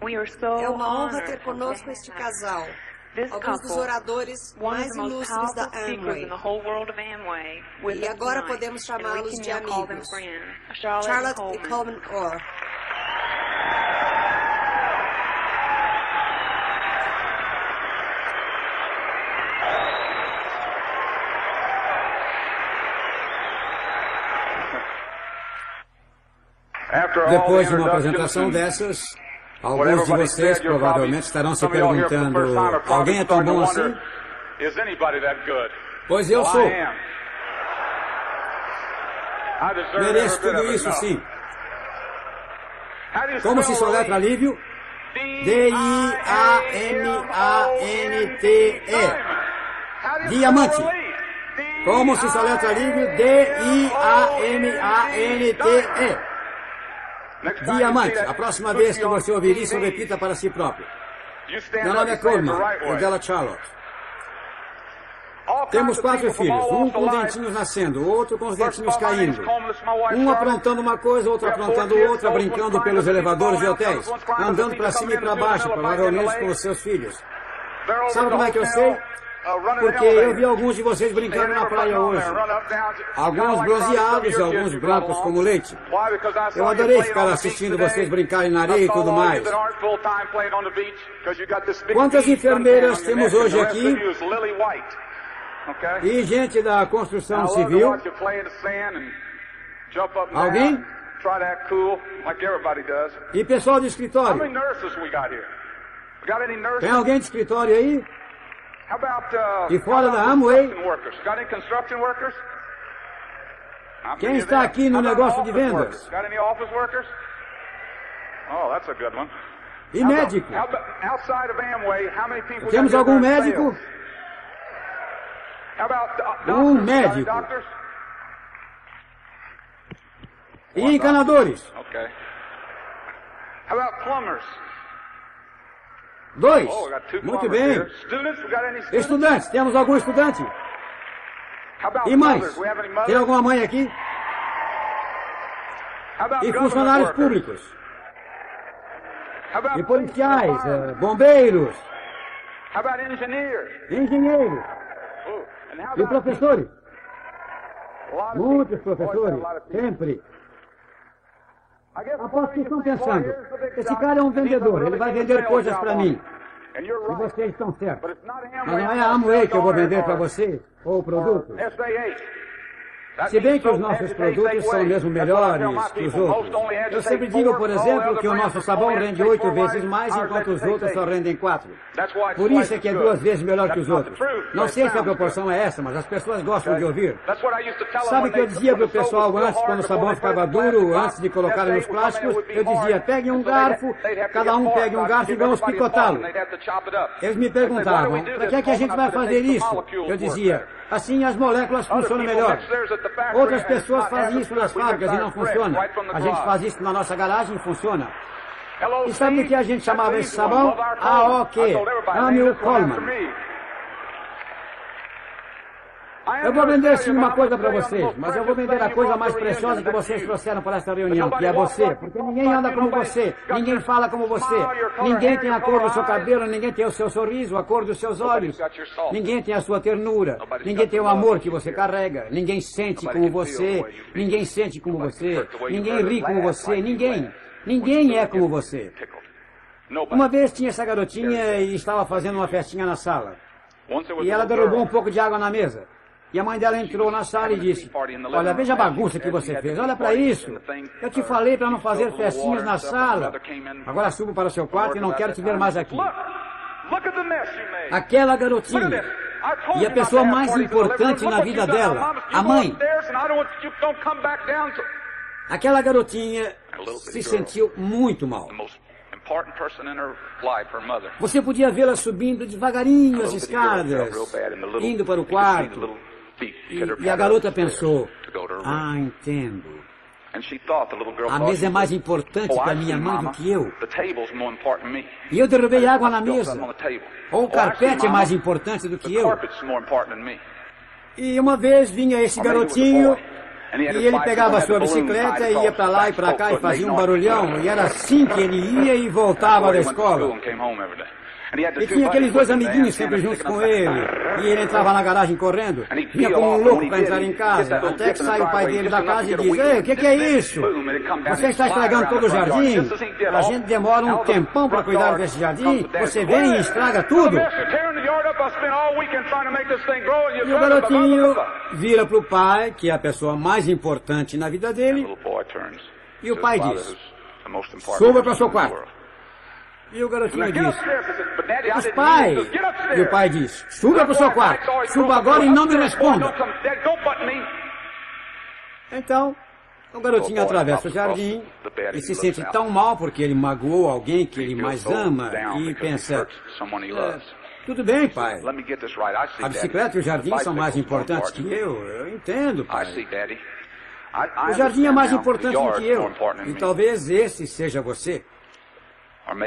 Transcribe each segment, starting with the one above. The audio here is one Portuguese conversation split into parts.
É uma honra ter conosco este casal, alguns dos oradores mais ilustres da Amway. E agora podemos chamá-los de amigos. Charlotte e Coleman Orr. Depois de uma apresentação dessas, alguns de vocês provavelmente estarão se perguntando: alguém é tão bom assim? Pois eu sou. Mereço tudo isso, sim. Como se soletra alívio? D-I-A-M-A-N-T-E. Diamante. Como se soletra alívio? D-I-A-M-A-N-T-E. Diamante. A próxima vez que você ouvir isso, repita para si próprio. Meu nome é Coleman, o dela Charlotte. Temos quatro filhos, um com dentinhos nascendo, outro com os dentinhos caindo. Um aprontando uma coisa, outro aprontando outra, brincando pelos elevadores de hotéis, andando para cima e para baixo, provavelmente com os seus filhos. Sabe como é que eu sei? Porque eu vi alguns de vocês brincando na praia hoje. Alguns bronzeados e alguns brancos como leite. Eu adorei ficar assistindo vocês brincarem na areia e tudo mais. Quantas enfermeiras temos hoje aqui? E gente da construção civil? Alguém? E pessoal de escritório? Tem alguém de escritório aí? E fora da Amway? Quem está aqui no negócio de vendas? E médico? Temos algum médico? Um médico. E encanadores? Dois. Muito bem. Estudantes, temos algum estudante? E mães? Tem alguma mãe aqui? E funcionários públicos? E policiais, eh, bombeiros? Engenheiros? E professores? Muitos professores, sempre. Aposto que estão pensando, esse cara é um vendedor, ele vai vender coisas para mim. E vocês estão certos. Mas não é a Amway que eu vou vender para você, ou o produto. Se bem que os nossos produtos são mesmo melhores que os outros. Eu sempre digo, por exemplo, que o nosso sabão rende oito vezes mais, enquanto os outros só rendem quatro. Por isso é que é duas vezes melhor que os outros. Não sei se a proporção é essa, mas as pessoas gostam de ouvir. Sabe o que eu dizia para o pessoal antes, quando o sabão ficava duro, antes de colocar nos plásticos? Eu dizia, peguem um garfo, cada um pegue um garfo e vamos picotá-lo. Eles me perguntavam, para que é que a gente vai fazer isso? Eu dizia, assim as moléculas funcionam melhor. Outras pessoas fazem isso nas fábricas e não funciona. A gente faz isso na nossa garagem e funciona. E sabe o que a gente chamava esse sabão? AOQ, Amil Coleman. Eu vou vender sim uma coisa para vocês, mas eu vou vender a coisa mais preciosa que vocês trouxeram para esta reunião, que é você. Porque ninguém anda como você, ninguém fala como você, ninguém tem a cor do seu cabelo, ninguém tem o seu sorriso, a cor dos seus olhos, ninguém tem a sua ternura, ninguém tem o amor que você carrega, ninguém sente como você, ninguém sente como você, ninguém ri como você, ninguém. Ninguém é como você. Uma vez tinha essa garotinha e estava fazendo uma festinha na sala. E ela derrubou um pouco de água na mesa. E a mãe dela entrou na sala e disse: Olha, veja a bagunça que você fez, olha para isso. Eu te falei para não fazer festinhas na sala. Agora subo para o seu quarto e não quero te ver mais aqui. Aquela garotinha. E a pessoa mais importante na vida dela, a mãe. Aquela garotinha se sentiu muito mal. Você podia vê-la subindo devagarinho as escadas, indo para o quarto. E, e a garota pensou: Ah, entendo. A mesa é mais importante para minha mãe do que eu. E eu derrubei água na mesa. Ou o carpete é mais importante do que eu. E uma vez vinha esse garotinho E ele pegava sua bicicleta e ia para lá e para cá e fazia um barulhão. E era assim que ele ia e voltava da escola. E tinha aqueles dois amiguinhos sempre juntos com ele. E ele entrava na garagem correndo. Vinha como um louco para entrar em casa. Até que sai o pai dele da casa e diz, Ei, o que, que é isso? Você está estragando todo o jardim? A gente demora um tempão para cuidar desse jardim. Você vem e estraga tudo. E o garotinho vira para o pai, que é a pessoa mais importante na vida dele. E o pai diz, suba para o seu quarto. E o garotinho diz, mas pai, e o pai diz, suba para o seu quarto, suba agora e não me responda. Então, o garotinho atravessa o jardim e se sente tão mal porque ele magoou alguém que ele mais ama e pensa, é, tudo bem, pai. A bicicleta e o jardim são mais importantes que eu. Eu entendo, pai. O jardim é mais importante do que eu. E talvez esse seja você.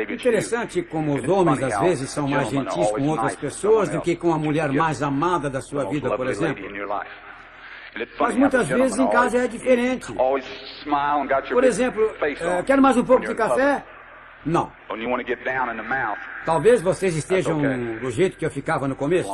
Interessante como os homens às vezes são mais gentis com outras pessoas do que com a mulher mais amada da sua vida, por exemplo. Mas muitas vezes em casa é diferente. Por exemplo, uh, quer mais um pouco de café? Não. Talvez vocês estejam do jeito que eu ficava no começo.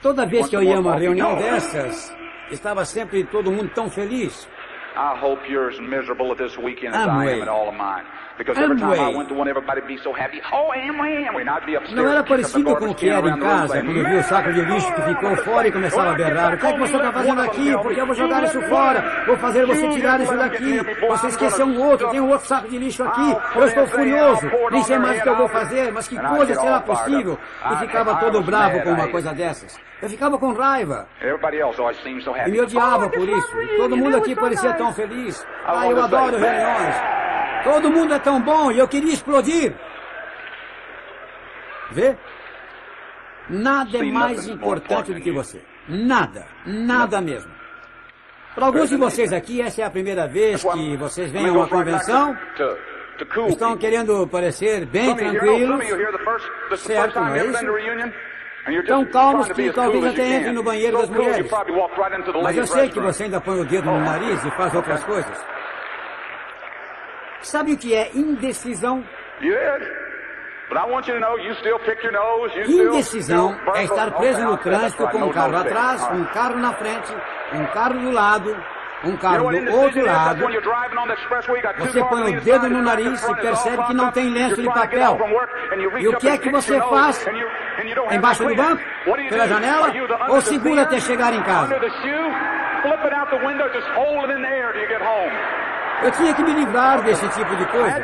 Toda vez que eu ia a uma reunião dessas, estava sempre todo mundo tão feliz. I hope you're as miserable this weekend as I am at all of mine. Because every time I went to one, everybody be so happy. Oh, Amway, Amway. And I'd be upstairs. Não era parecido com o que era em casa, quando viu o saco de lixo que ficou fora e começava a berrar. O que é que você está fazendo aqui? Por que eu vou jogar isso fora? Vou fazer você tirar isso daqui. Você esqueceu um outro, tem um outro saco de lixo aqui. Eu estou furioso. Nem sei mais o que eu vou fazer, mas que coisa será possível? E ficava todo bravo com uma coisa dessas. Eu ficava com raiva. E me odiava por isso. E todo mundo aqui parecia tão feliz. Ah, eu adoro reuniões. Todo mundo é tão bom e eu queria explodir. Vê? Nada é mais importante do que você. Nada. Nada mesmo. Para alguns de vocês aqui, essa é a primeira vez que vocês vêm a uma convenção. Estão querendo parecer bem tranquilos. Certo, não é isso? Tão calmos que talvez até entrem no banheiro das mulheres. Mas eu sei que você ainda põe o dedo no nariz e faz outras coisas. Sabe o que é indecisão? Indecisão é estar preso no trânsito com um carro atrás, um carro na frente, um carro do lado, um carro do outro lado. Você põe o dedo no nariz e percebe que não tem lenço de papel. E o que é que você faz? Embaixo do banco? Pela janela? Ou segura até chegar em casa? Eu tinha que me livrar desse tipo de coisa.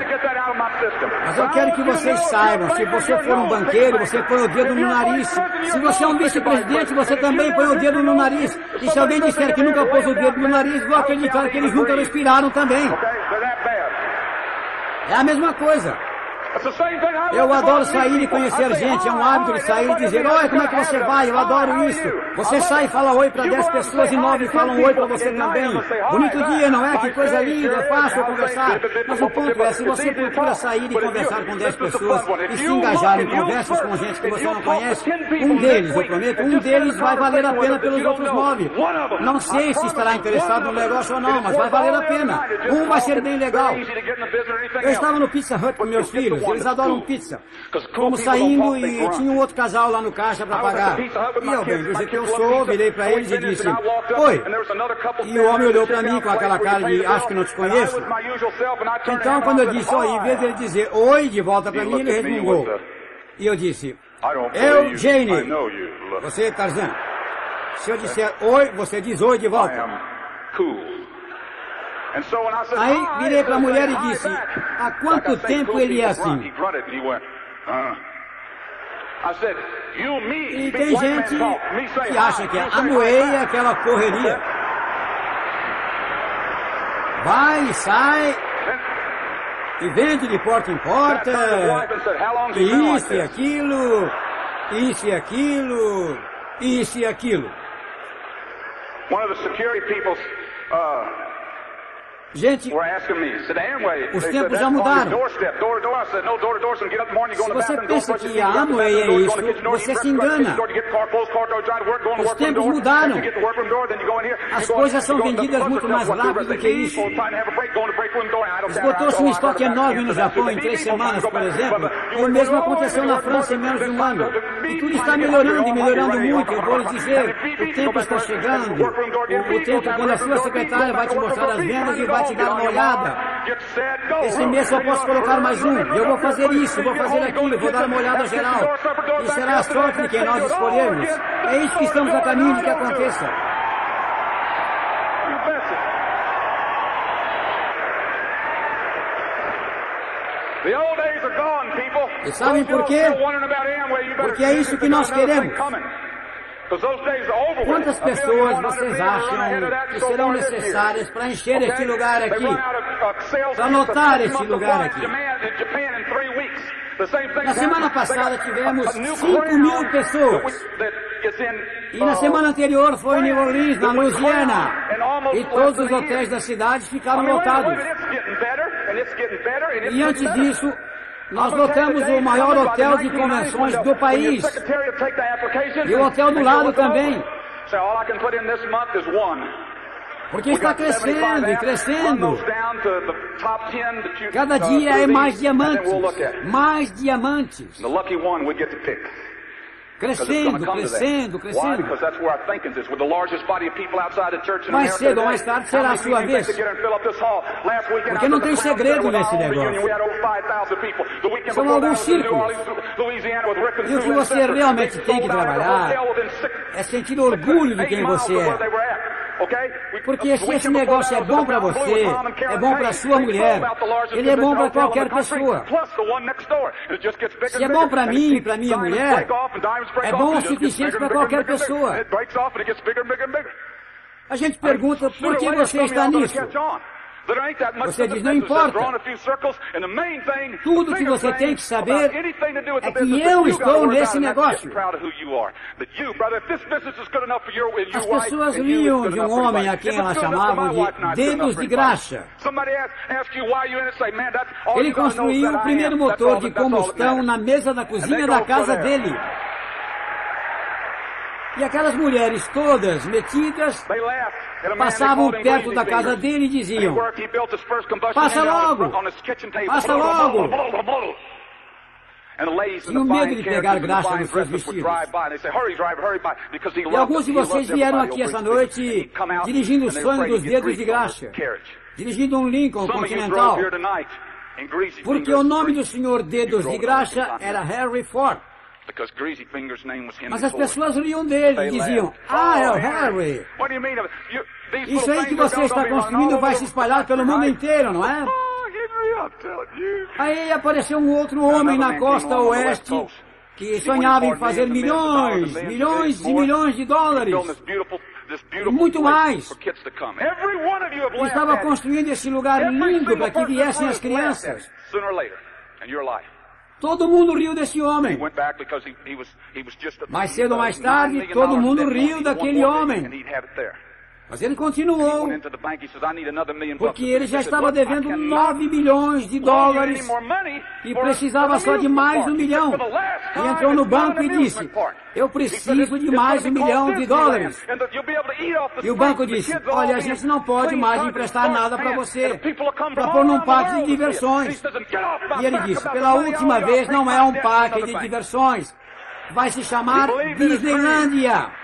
Mas eu quero que vocês saibam, se você for um banqueiro, você põe o dedo no nariz. Se você é um vice-presidente, você também põe o dedo no nariz. E se alguém disser que nunca pôs o dedo no nariz, vou acreditar que eles nunca respiraram também. É a mesma coisa. Eu adoro sair e conhecer gente, é um hábito de sair e dizer, oi, como é que você vai? Eu adoro isso. Você sai e fala oi para dez pessoas e nove falam oi para você também. Bonito dia, não é? Que coisa linda, é fácil conversar. Mas o ponto é, se você procura sair e conversar com dez pessoas e se engajar em conversas com gente que você não conhece, um deles, eu prometo, um deles vai valer a pena pelos outros nove. Não sei se estará interessado no negócio ou não, mas vai valer a pena. Um vai ser bem legal. Eu estava no Pizza Hut com meus filhos eles adoram pizza. Fomos saindo e tinha um outro casal lá no caixa para pagar. E eu, bem, do jeito que eu sou, virei para eles e disse, Oi. E o homem olhou para mim com aquela cara de, acho que não te conheço. Então, quando eu disse, oi, em vez dele dizer oi de volta para mim, ele resmungou. E eu disse, eu, Jane. Você, Tarzan. Se eu disser oi, você diz oi de volta. Aí virei para a mulher e disse, há quanto tempo ele é assim? E tem gente que acha que a Amway é aquela correria. Vai e sai, e vende de porta em porta, e isso e aquilo, isso e aquilo, isso e aquilo. One of the security people's uh, Gente, os tempos já mudaram. Se você pensa que a Amway é isso, você se engana. Os tempos mudaram. As coisas são vendidas muito mais rápido do que isso. Esgotou-se um estoque enorme no Japão em três semanas, por exemplo, e o mesmo aconteceu na França em menos de um ano. E tudo está melhorando e melhorando muito. Eu vou lhe dizer, o tempo está chegando. O, o tempo quando a sua secretária vai te mostrar as vendas e vai te dar uma olhada. Esse mês só posso colocar mais um. Eu vou fazer isso, vou fazer aquilo, vou dar uma olhada geral. E será a sorte de quem nós escolhermos. É isso que estamos a caminho de que aconteça. E sabem por quê? Porque é isso que nós queremos. Quantas pessoas vocês acham que serão necessárias para encher este lugar aqui? Para lotar este lugar aqui? Na semana passada tivemos 5 mil pessoas. E na semana anterior foi em New Orleans, na Louisiana. E todos os hotéis da cidade ficaram lotados. E antes disso, nós lotamos o maior hotel de convenções do país. E o hotel do lado também. Porque está crescendo e crescendo. Cada dia é mais diamantes. Mais diamantes. Crescendo, crescendo, crescendo. Mais cedo ou mais tarde será a sua vez. Porque não tem segredo nesse negócio. São alguns círculos. E o que você realmente tem que trabalhar é sentir orgulho de quem você é. Porque se esse negócio é bom para você, é bom para sua mulher, ele é bom para qualquer pessoa. Se é bom para mim e para minha mulher, é bom o suficiente para qualquer pessoa. A gente pergunta por que você está nisso. Você diz, não importa. Tudo que você tem que saber é que eu estou nesse negócio. As pessoas riam de um homem a quem elas chamavam de dedos de graxa. Ele construiu o primeiro motor de combustão na mesa da cozinha da casa dele. E aquelas mulheres todas metidas passavam perto da casa dele e diziam: Passa logo! Passa logo! Tinham medo de pegar graxa nos seus vestidos. E alguns de vocês vieram aqui essa noite dirigindo o sonho dos dedos de graxa, dirigindo um Lincoln Continental, porque o nome do senhor Dedos de Graxa era Harry Ford. Mas as pessoas riam dele e diziam, ah, é o Harry. Isso aí que você está construindo vai se espalhar pelo mundo inteiro, não é? Aí apareceu um outro homem na costa oeste que sonhava em fazer milhões, milhões e milhões de dólares. E muito mais. Estava construindo esse lugar lindo para que viessem as crianças. Todo mundo riu desse homem. Mais cedo ou mais tarde, todo mundo riu daquele homem. Mas ele continuou, porque ele já estava devendo 9 milhões de dólares e precisava só de mais um milhão. E entrou no banco e disse, eu preciso de mais um milhão de dólares. E o banco disse, olha, a gente não pode mais emprestar nada para você, para pôr num parque de diversões. E ele disse, pela última vez, não é um parque de diversões, vai se chamar Disneylândia.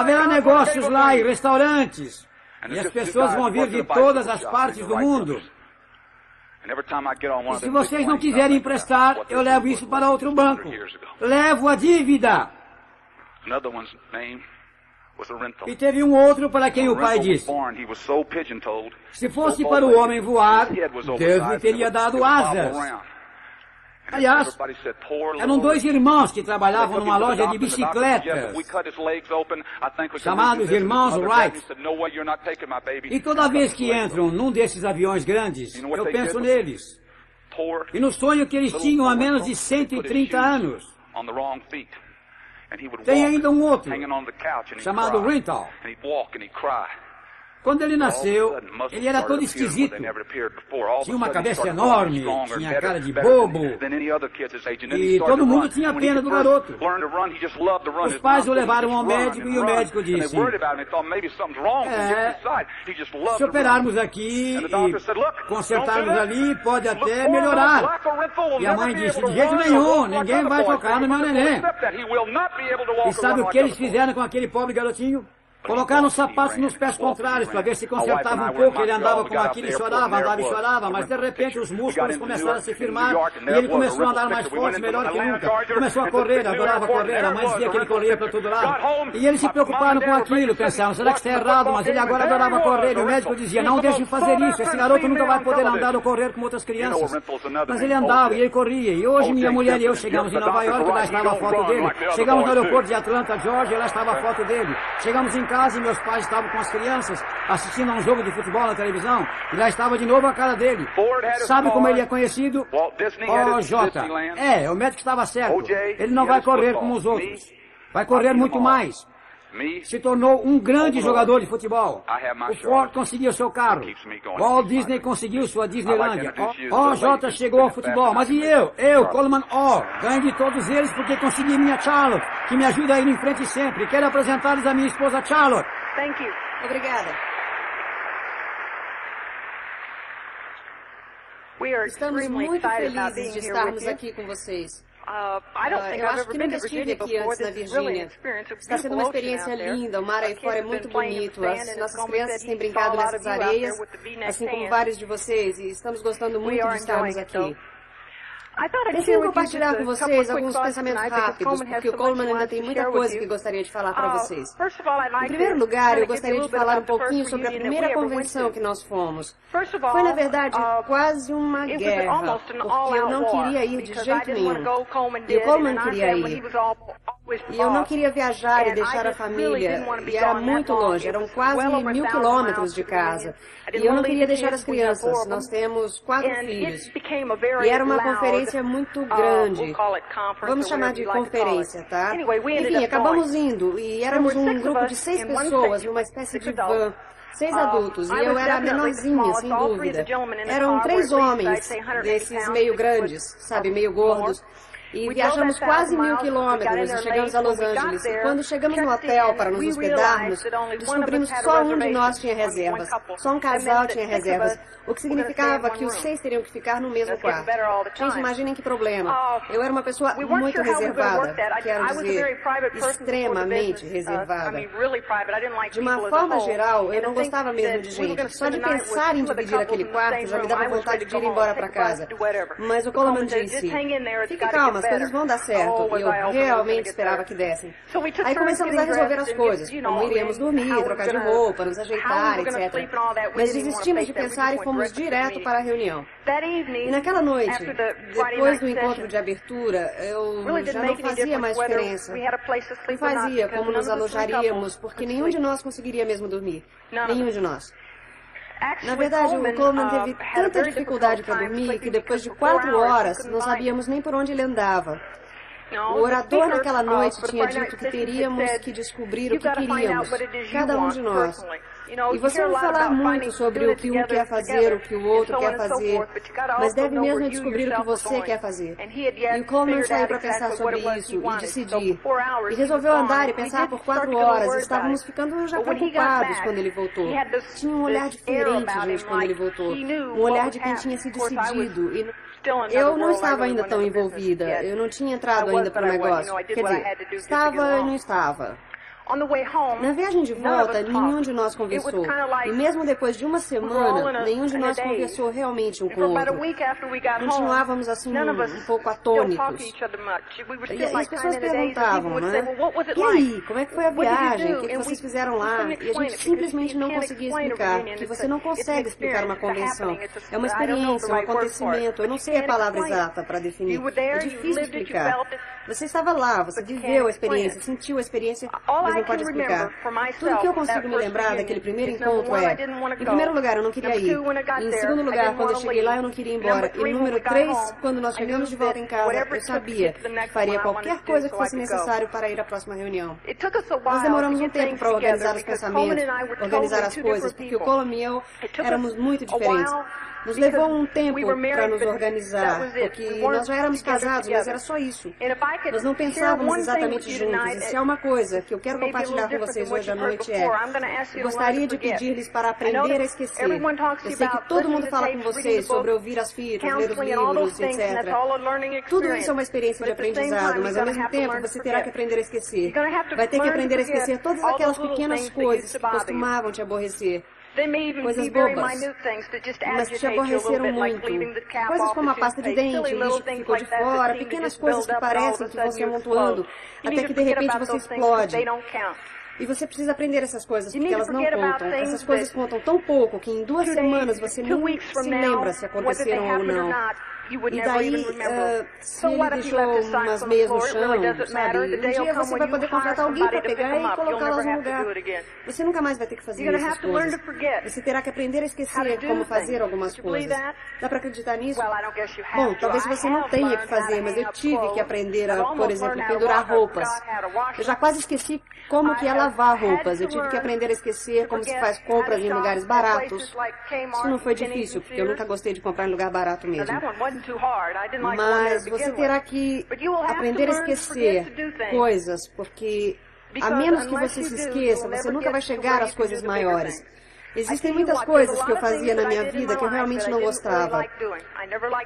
Haverá negócios lá e restaurantes. E as pessoas vão vir de todas as partes do mundo. E se vocês não quiserem emprestar, eu levo isso para outro banco. Levo a dívida. E teve um outro para quem o pai disse: Se fosse para o homem voar, Deus lhe teria dado asas. Aliás, eram dois irmãos que trabalhavam numa loja de bicicletas, chamados irmãos Wright. E toda vez que entram num desses aviões grandes, eu penso neles. E no sonho que eles tinham há menos de 130 anos. Tem ainda um outro, chamado Rintal. Quando ele nasceu, ele era todo esquisito. Tinha uma cabeça enorme, tinha cara de bobo. E todo mundo tinha pena do garoto. Os pais o levaram ao médico e o médico disse: é, se operarmos aqui e consertarmos ali, pode até melhorar. E a mãe disse: de jeito nenhum, ninguém vai tocar no meu neném. E sabe o que eles fizeram com aquele pobre garotinho? Colocaram os sapatos nos pés contrários para ver se consertava um pouco. Ele andava como aquilo e chorava, andava e chorava, mas de repente os músculos começaram a se firmar e ele começou a andar mais forte, melhor que nunca. Começou a correr, adorava correr. A mãe dizia que ele corria para todo lado. E eles se preocuparam com aquilo, pensaram, será que está errado? Mas ele agora adorava correr. E o médico dizia, não deixe de fazer isso, esse garoto nunca vai poder andar ou correr como outras crianças. Mas ele andava e ele corria. E hoje minha mulher e eu chegamos em Nova York, lá estava a foto dele. Chegamos no aeroporto de Atlanta, Georgia, lá estava a foto dele. Chegamos em casa e meus pais estavam com as crianças assistindo a um jogo de futebol na televisão e lá estava de novo a cara dele. Sabe como ele é conhecido? O J. É, o médico estava certo. Ele não vai correr como os outros. Vai correr muito mais. Se tornou um grande jogador de futebol. O Ford conseguiu seu carro. Walt Disney conseguiu sua Disneylandia. O J chegou ao futebol. Mas e eu? Eu, Coleman O. Ganho de todos eles porque consegui minha Charlotte, que me ajuda a ir em frente sempre. Quero apresentá-los a minha esposa Charlotte. Thank you. Obrigada. Estamos muito felizes de estarmos aqui com vocês. Uh, eu acho que nunca estive aqui antes na Virgínia. Está sendo uma experiência linda, o mar aí fora é muito bonito. As nossas crianças têm brincado nessas areias, assim como vários de vocês, e estamos gostando muito de estarmos aqui. Pensei em compartilhar com vocês alguns pensamentos rápidos, porque o Coleman ainda tem muita coisa que gostaria de falar para uh, vocês. Em primeiro lugar, eu gostaria de falar um pouquinho sobre a primeira convenção que nós fomos. Foi, na verdade, uh, quase uma guerra, porque eu não queria ir de jeito nenhum. E o Coleman queria ir. E eu não queria viajar e deixar a família, e era muito longe, eram quase mil quilômetros de casa. E eu não queria deixar as crianças, nós temos quatro filhos. E era uma conferência muito uh, grande. Vamos chamar de conferência, tá? Enfim, acabamos indo, e éramos um grupo de seis pessoas numa espécie de van seis adultos e eu era a menorzinha, sem dúvida. Eram três homens, desses meio grandes, sabe, meio gordos. E viajamos quase mil quilômetros e chegamos a Los Angeles. Quando chegamos no hotel para nos hospedarmos, descobrimos que só um de nós tinha reservas. Só um casal tinha reservas o que significava que os seis teriam que ficar no mesmo quarto. Gente, imaginem que problema. Oh, eu era uma pessoa muito reservada, quero dizer, extremamente uh, reservada. De uma forma geral, eu não gostava mesmo de gente. Só de pensar em dividir aquele quarto já me dava vontade de ir embora para casa. Mas o Coleman disse, fique calma, as coisas vão dar certo. Oh, e eu realmente esperava que dessem. Aí começamos a resolver as coisas, como iríamos dormir, trocar de roupa, nos ajeitar, etc. Mas desistimos de pensar e fomos direto para a reunião. E naquela noite, depois do encontro de abertura, eu já não fazia mais diferença. Não fazia como nos alojaríamos, porque nenhum de nós conseguiria mesmo dormir. Nenhum de nós. Na verdade, o Coleman teve tanta dificuldade para dormir que depois de quatro horas não sabíamos nem por onde ele andava. O orador naquela noite tinha dito que teríamos que descobrir o que queríamos, cada um de nós. E você ouve falar muito sobre o que um quer fazer, o que o outro quer fazer, mas deve mesmo descobrir o que você quer fazer. E Coleman saiu para pensar sobre isso e decidir. E resolveu andar e pensar por quatro horas. Estávamos ficando já preocupados quando ele voltou. Tinha um olhar diferente, gente, quando ele voltou. Um olhar de quem tinha se decidido. E eu não estava ainda tão envolvida. Eu não tinha entrado ainda para o negócio. Quer dizer, estava e não estava. Na viagem de volta, nenhum de nós conversou. E mesmo depois de uma semana, nenhum de nós conversou realmente um com o outro. Continuávamos assim, um pouco atônitos. E as pessoas perguntavam, né? E aí, como é que foi a viagem? O que vocês fizeram lá? E a gente simplesmente não conseguia explicar. Que você não consegue explicar uma convenção. É uma experiência, um acontecimento. Eu não sei a palavra exata para definir. É difícil explicar. Você estava lá, você viveu a experiência, sentiu a experiência, não pode explicar. Tudo que eu consigo me lembrar daquele primeiro encontro é, em primeiro lugar, eu não queria ir. Em segundo lugar, quando eu cheguei lá, eu não queria ir embora. E número três, quando nós chegamos de volta em casa, eu sabia que faria qualquer coisa que fosse necessário para ir à próxima reunião. Nós demoramos um tempo para organizar os pensamentos, organizar as coisas, porque o Colum e eu éramos muito diferentes. Nos levou um tempo para nos organizar, porque nós já éramos casados, mas era só isso. Nós não pensávamos exatamente juntos. E se há uma coisa que eu quero compartilhar com vocês hoje à noite é, eu gostaria de pedir-lhes para aprender a esquecer. Eu sei que todo mundo fala com vocês sobre ouvir as fitas, ler os livros, etc. Tudo isso é uma experiência de aprendizado, mas ao mesmo tempo você terá que aprender a esquecer. Vai ter que aprender a esquecer todas aquelas pequenas coisas que costumavam te aborrecer coisas bobas, mas que te aborreceram muito. Coisas como a pasta de dente, o lixo que ficou de fora, pequenas coisas que parecem que vão se amontoando, até que de repente você explode. E você precisa aprender essas coisas, porque elas não contam. Essas coisas contam tão pouco que em duas semanas você nem se lembra se aconteceram ou não. E daí, uh, se ele deixou umas meias no chão, sabe, um dia você vai poder contratar alguém para pegar e colocá-las no lugar. Você nunca mais vai ter que fazer essas coisas. Você terá que aprender a esquecer como fazer algumas coisas. Dá para acreditar nisso? Bom, talvez você não tenha que fazer, mas eu tive que aprender a, por exemplo, pendurar roupas. Eu já quase esqueci como que é lavar roupas. Eu tive que aprender a esquecer como se faz compras em lugares baratos. Isso não foi difícil, porque eu nunca gostei de comprar em lugar barato mesmo. Mas você terá que aprender a esquecer coisas, porque a menos que você se esqueça, você nunca vai chegar às coisas maiores. Existem muitas coisas que eu fazia na minha vida que eu realmente não gostava.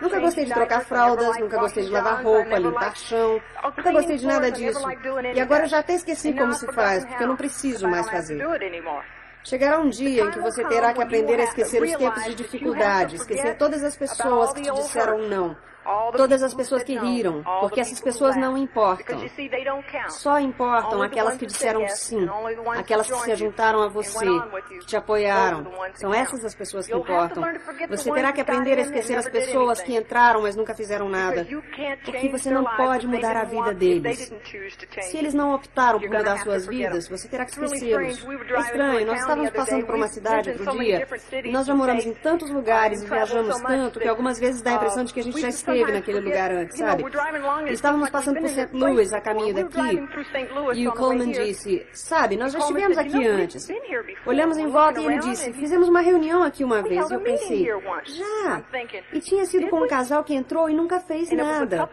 Nunca gostei de trocar fraldas, nunca gostei de lavar roupa, limpar chão, nunca gostei de nada disso. E agora eu já até esqueci como se faz, porque eu não preciso mais fazer. Chegará um dia em que você terá que aprender a esquecer os tempos de dificuldade, esquecer todas as pessoas que te disseram não, todas as pessoas que riram, porque essas pessoas não importam. Só importam aquelas que disseram sim, aquelas que se juntaram a você, que te apoiaram. São essas as pessoas que importam. Você terá que aprender a esquecer as pessoas que entraram, mas nunca fizeram nada, porque você não pode mudar a vida deles. Se eles não optaram por mudar suas vidas, você terá que esquecê-los. É estranho, nós estávamos passando por uma cidade outro dia, e nós já moramos em tantos lugares e viajamos tanto que algumas vezes dá a impressão de que a gente já esteve esteve naquele lugar antes, sabe? Estávamos passando por St. Louis a caminho daqui e o Coleman disse, sabe, nós já estivemos aqui antes. Olhamos em volta e ele disse, fizemos uma reunião aqui uma vez. E eu pensei, já. E tinha sido com um casal que entrou e nunca fez nada.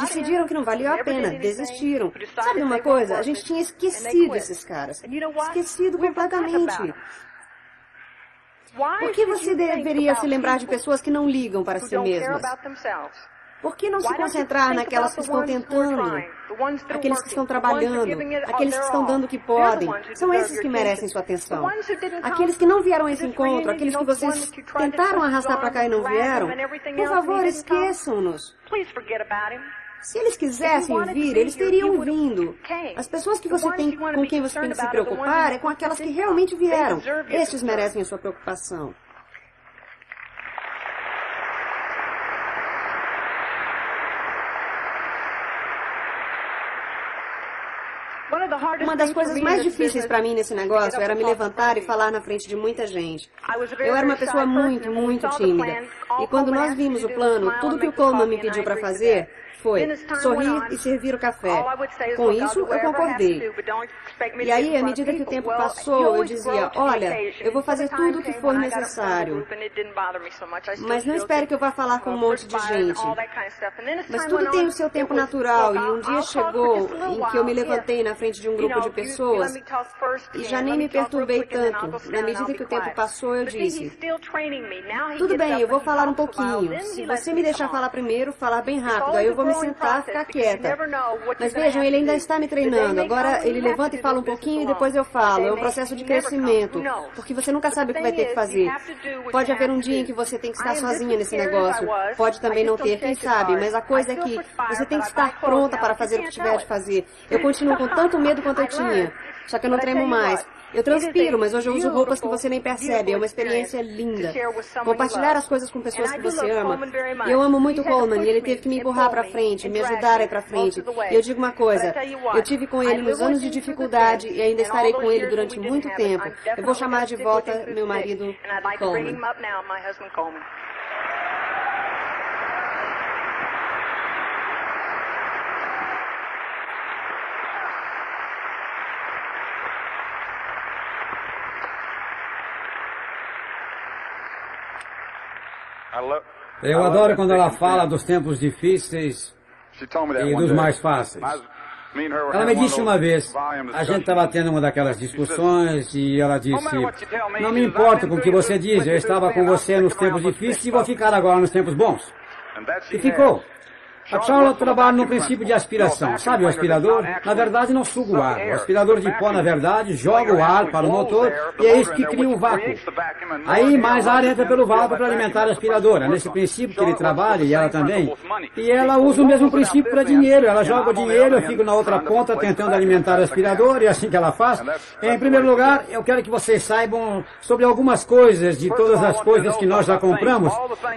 Decidiram que não valeu a pena, desistiram. Sabe uma coisa? A gente tinha esquecido esses caras. Esquecido completamente. Por que você deveria se lembrar de pessoas que não ligam para si mesmas? Por que não se concentrar naquelas que estão tentando? Aqueles que estão trabalhando, aqueles que estão dando o que podem. São esses que merecem sua atenção. Aqueles que não vieram a esse encontro, aqueles que vocês tentaram arrastar para cá e não vieram, por favor, esqueçam-nos. Se eles quisessem vir, eles teriam vindo. As pessoas que você tem, com quem você tem que se preocupar é com aquelas que realmente vieram. Estes merecem a sua preocupação. Uma das coisas mais difíceis para mim nesse negócio era me levantar e falar na frente de muita gente. Eu era uma pessoa muito, muito tímida. E quando nós vimos o plano, tudo que o Coleman me pediu para fazer foi sorrir e servir o café. Com isso, eu concordei. E aí, à medida que o tempo passou, eu dizia, olha, eu vou fazer tudo o que for necessário. Mas não espere que eu vá falar com um monte de gente. Mas tudo tem o seu tempo natural, e um dia chegou em que eu me levantei na frente de um grupo de pessoas e já nem me perturbei tanto. Na medida que o tempo passou, eu disse, tudo bem, eu vou falar um pouquinho. Se você me deixar falar primeiro, falar bem rápido, aí eu vou me sentar, ficar quieta. Mas vejam, ele ainda está me treinando. Agora ele levanta e fala um pouquinho e depois eu falo. É um processo de crescimento. Porque você nunca sabe o que vai ter que fazer. Pode haver um dia em que você tem que estar sozinha nesse negócio. Pode também não ter, quem sabe. Mas a coisa é que você tem que estar pronta para fazer o que tiver de fazer. Eu continuo com tanto medo quanto eu tinha. Só que eu não tremo mais. Eu transpiro, mas hoje eu uso roupas que você nem percebe. É uma experiência linda. Compartilhar as coisas com pessoas que você ama. E eu amo muito Coleman e ele teve que me empurrar para frente, me ajudar a ir para frente. E eu digo uma coisa, eu tive com ele nos anos de dificuldade e ainda estarei com ele durante muito tempo. Eu vou chamar de volta meu marido Coleman. Eu adoro quando ela fala dos tempos difíceis e dos mais fáceis. Ela me disse uma vez, a gente estava tendo uma daquelas discussões e ela disse, não me importa com o que você diz, eu estava com você nos tempos difíceis e vou ficar agora nos tempos bons. E ficou. A Charlotte trabalha no princípio de aspiração. Sabe o aspirador? Na verdade, não suga o ar. O aspirador de pó, na verdade, joga o ar para o motor e é isso que cria um vácuo. Aí mais ar entra pelo vácuo para alimentar a aspiradora. Nesse princípio que ele trabalha, e ela também. E ela usa o mesmo princípio para dinheiro. Ela joga o dinheiro, eu fico na outra ponta tentando alimentar a aspiradora, e é assim que ela faz. Em primeiro lugar, eu quero que vocês saibam sobre algumas coisas, de todas as coisas que nós já compramos.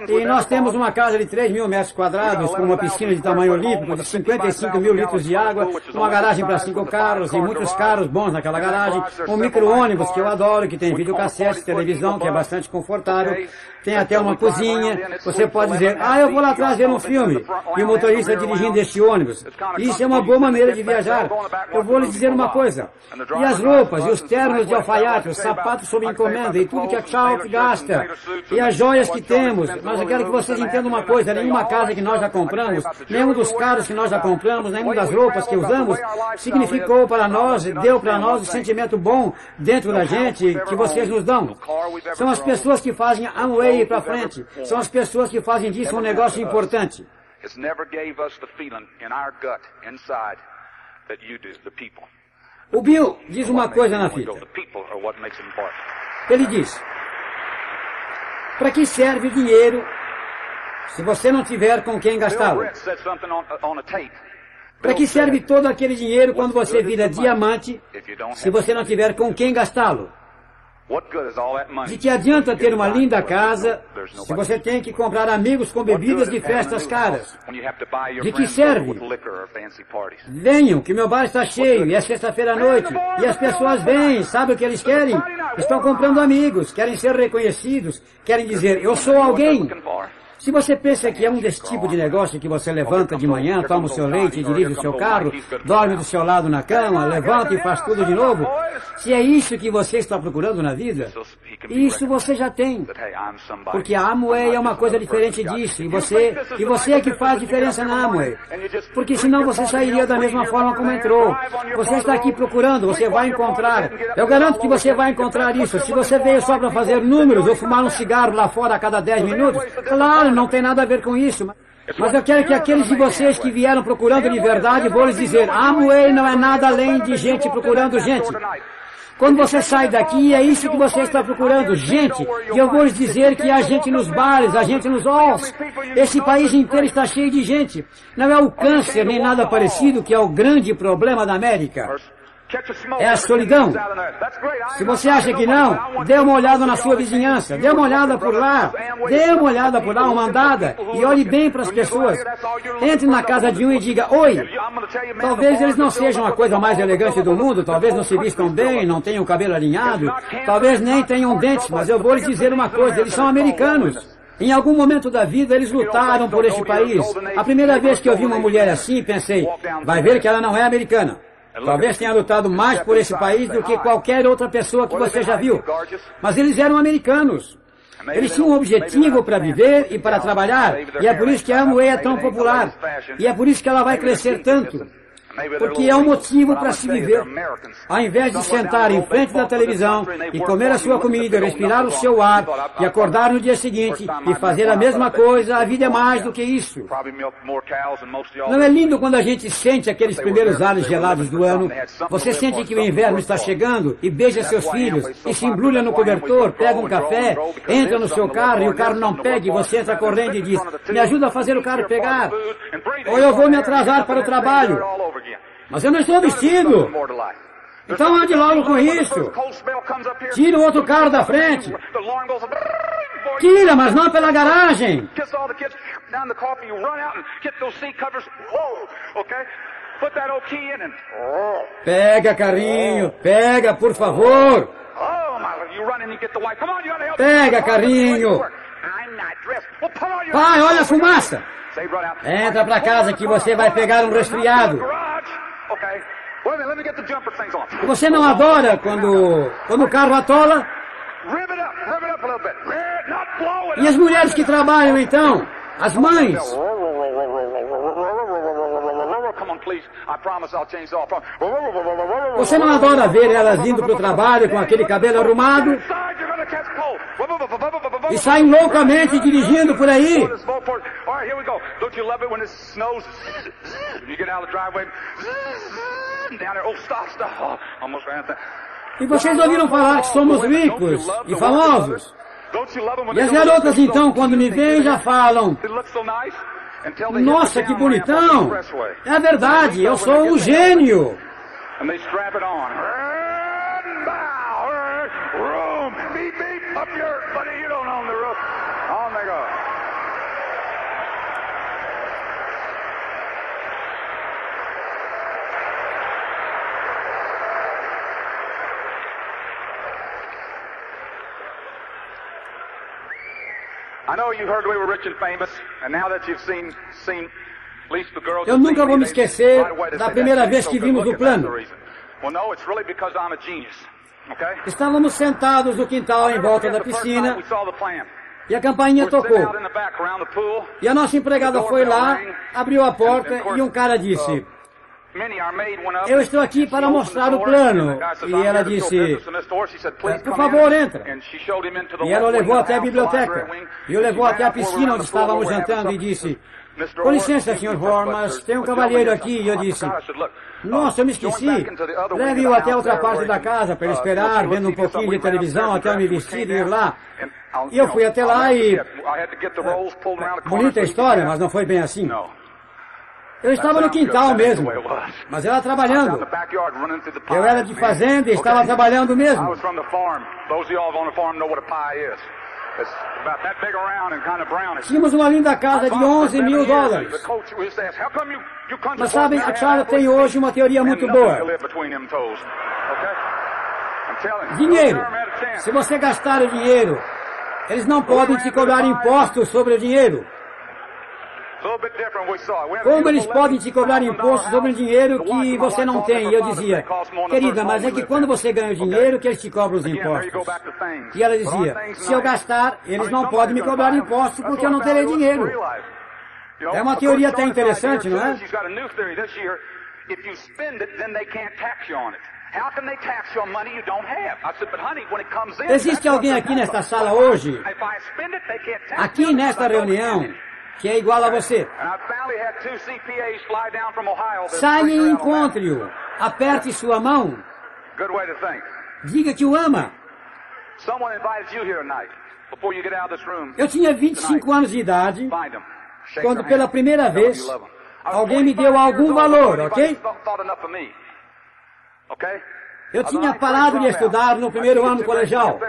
E nós temos uma casa de 3 mil metros quadrados, com uma piscina de tamanho olímpico de 55 mil litros de água, uma garagem para cinco carros e muitos carros bons naquela garagem, um micro-ônibus que eu adoro, que tem videocassete, televisão, que é bastante confortável, tem até uma cozinha. Você pode dizer, ah, eu vou lá atrás ver um filme. E o motorista dirigindo este ônibus. Isso é uma boa maneira de viajar. Eu vou lhe dizer uma coisa. E as roupas, e os ternos de alfaiate, os sapatos sob encomenda, e tudo que a Chalk gasta. E as joias que temos. Mas eu quero que vocês entendam uma coisa. Nenhuma casa que nós já compramos, nenhum dos carros que nós já compramos, nenhuma das roupas que usamos, significou para nós, deu para nós o sentimento bom dentro da gente que vocês nos dão. São as pessoas que fazem a ir para frente. São as pessoas que fazem disso um negócio importante. O Bill diz uma coisa na fita. Ele diz: Para que serve o dinheiro se você não tiver com quem gastá-lo? Para que serve todo aquele dinheiro quando você vira diamante se você não tiver com quem gastá-lo? De que adianta ter uma linda casa se você tem que comprar amigos com bebidas de festas caras? De que serve? Venham, que meu bar está cheio e é sexta-feira à noite. E as pessoas vêm, sabe o que eles querem? Estão comprando amigos, querem ser reconhecidos, querem dizer, eu sou alguém. Se você pensa que é um desse tipo de negócio que você levanta de manhã, toma o seu leite, dirige o seu carro, dorme do seu lado na cama, levanta e faz tudo de novo, se é isso que você está procurando na vida, isso você já tem. Porque a Amway é uma coisa diferente disso, e você, e você é que faz diferença na Amway. Porque senão você sairia da mesma forma como entrou. Você está aqui procurando, você vai encontrar. Eu garanto que você vai encontrar isso. Se você veio só para fazer números ou fumar um cigarro lá fora a cada 10 minutos, claro, não tem nada a ver com isso. Mas eu quero que aqueles de vocês que vieram procurando liberdade, vou lhes dizer, Amway não é nada além de gente procurando gente. Quando você sai daqui, é isso que você está procurando, gente. E eu vou lhes dizer que há gente nos bares, há gente nos halls. Esse país inteiro está cheio de gente. Não é o câncer nem nada parecido que é o grande problema da América. É a solidão. Se você acha que não, dê uma olhada na sua vizinhança, dê uma olhada por lá, dê uma olhada por lá, uma andada, e olhe bem para as pessoas. Entre na casa de um e diga, oi. Talvez eles não sejam a coisa mais elegante do mundo, talvez não se vistam bem, não tenham cabelo alinhado, talvez nem tenham dentes, mas eu vou lhes dizer uma coisa, eles são americanos. Em algum momento da vida eles lutaram por este país. A primeira vez que eu vi uma mulher assim, pensei, vai ver que ela não é americana. Talvez tenha lutado mais por esse país do que qualquer outra pessoa que você já viu. Mas eles eram americanos. Eles tinham um objetivo para viver e para trabalhar. E é por isso que a Amway é tão popular. E é por isso que ela vai crescer tanto. Porque é um motivo para se viver. Ao invés de sentar em frente da televisão e comer a sua comida, respirar o seu ar e acordar no dia seguinte e fazer a mesma coisa, a vida é mais do que isso. Não é lindo quando a gente sente aqueles primeiros ares gelados do ano? Você sente que o inverno está chegando e beija seus filhos e se embrulha no cobertor, pega um café, entra no seu carro e o carro não pega e você entra correndo e diz, me ajuda a fazer o carro pegar. Ou eu vou me atrasar para o trabalho. Mas eu não estou vestido. Então ande logo com isso. Tira o outro carro da frente. Tira, mas não pela garagem. Pega, carrinho, pega, por favor. Pega, carrinho. Pai, olha a fumaça. Entra pra casa que você vai pegar um resfriado. Você não adora quando, quando o carro atola? E as mulheres que trabalham então? As mães? Você não adora ver elas indo para o trabalho com aquele cabelo arrumado? E saem loucamente dirigindo por aí? E vocês ouviram falar que somos ricos e famosos? E as garotas então, quando me veem, já falam: Nossa, que bonitão! É verdade, eu sou um gênio! Eu nunca vou me esquecer da primeira vez que vimos o plano. Estávamos sentados no quintal em volta da piscina e a campainha tocou. E a nossa empregada foi lá, abriu a porta e um cara disse: eu estou aqui para mostrar o plano. E ela disse, por favor, entra. E ela o levou até a biblioteca. E o levou até a piscina onde estávamos jantando e disse, com licença, Sr. Hormas, tem um cavalheiro aqui. E eu disse, nossa, eu me esqueci. Leve-o até outra parte da casa para esperar, vendo um pouquinho de televisão até eu me vestir e ir lá. E eu fui até lá e... Bonita história, mas não foi bem assim. Eu estava no quintal mesmo, mas ela trabalhando. Eu era de fazenda e estava trabalhando mesmo. Tínhamos uma linda casa de 11 mil dólares. Mas sabem, a Charlotte tem hoje uma teoria muito boa. Dinheiro. Se você gastar o dinheiro, eles não podem te cobrar impostos sobre o dinheiro. Como eles podem te cobrar imposto sobre o dinheiro que você não tem? E eu dizia, querida, mas é que quando você ganha o dinheiro que eles te cobram os impostos. E ela dizia, se eu gastar, eles não podem me cobrar imposto porque eu não terei dinheiro. É uma teoria até interessante, não é? Existe alguém aqui nesta sala hoje, aqui nesta reunião, que é igual a você. Saia e encontre-o. Aperte sua mão. Diga que o ama. Eu tinha 25 anos de idade. Quando pela primeira vez alguém me deu algum valor, ok? Eu tinha parado de estudar no primeiro ano colegial.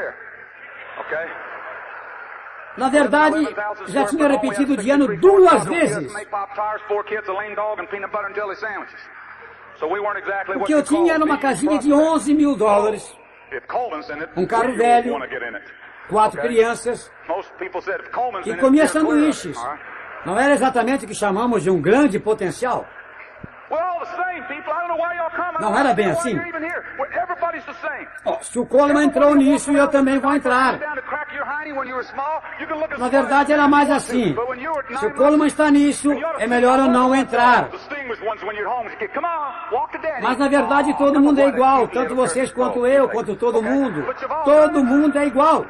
Na verdade, já tinha repetido de ano duas vezes. O que eu tinha era uma casinha de 11 mil dólares, um carro velho, quatro crianças, e comia sanduíches. Não era exatamente o que chamamos de um grande potencial. Não era bem assim. Oh, se o Coleman entrou nisso, eu também vou entrar. Na verdade, era mais assim. Se o Coleman está nisso, é melhor eu não entrar. Mas na verdade, todo mundo é igual. Tanto vocês quanto eu, quanto todo mundo. Todo mundo é igual.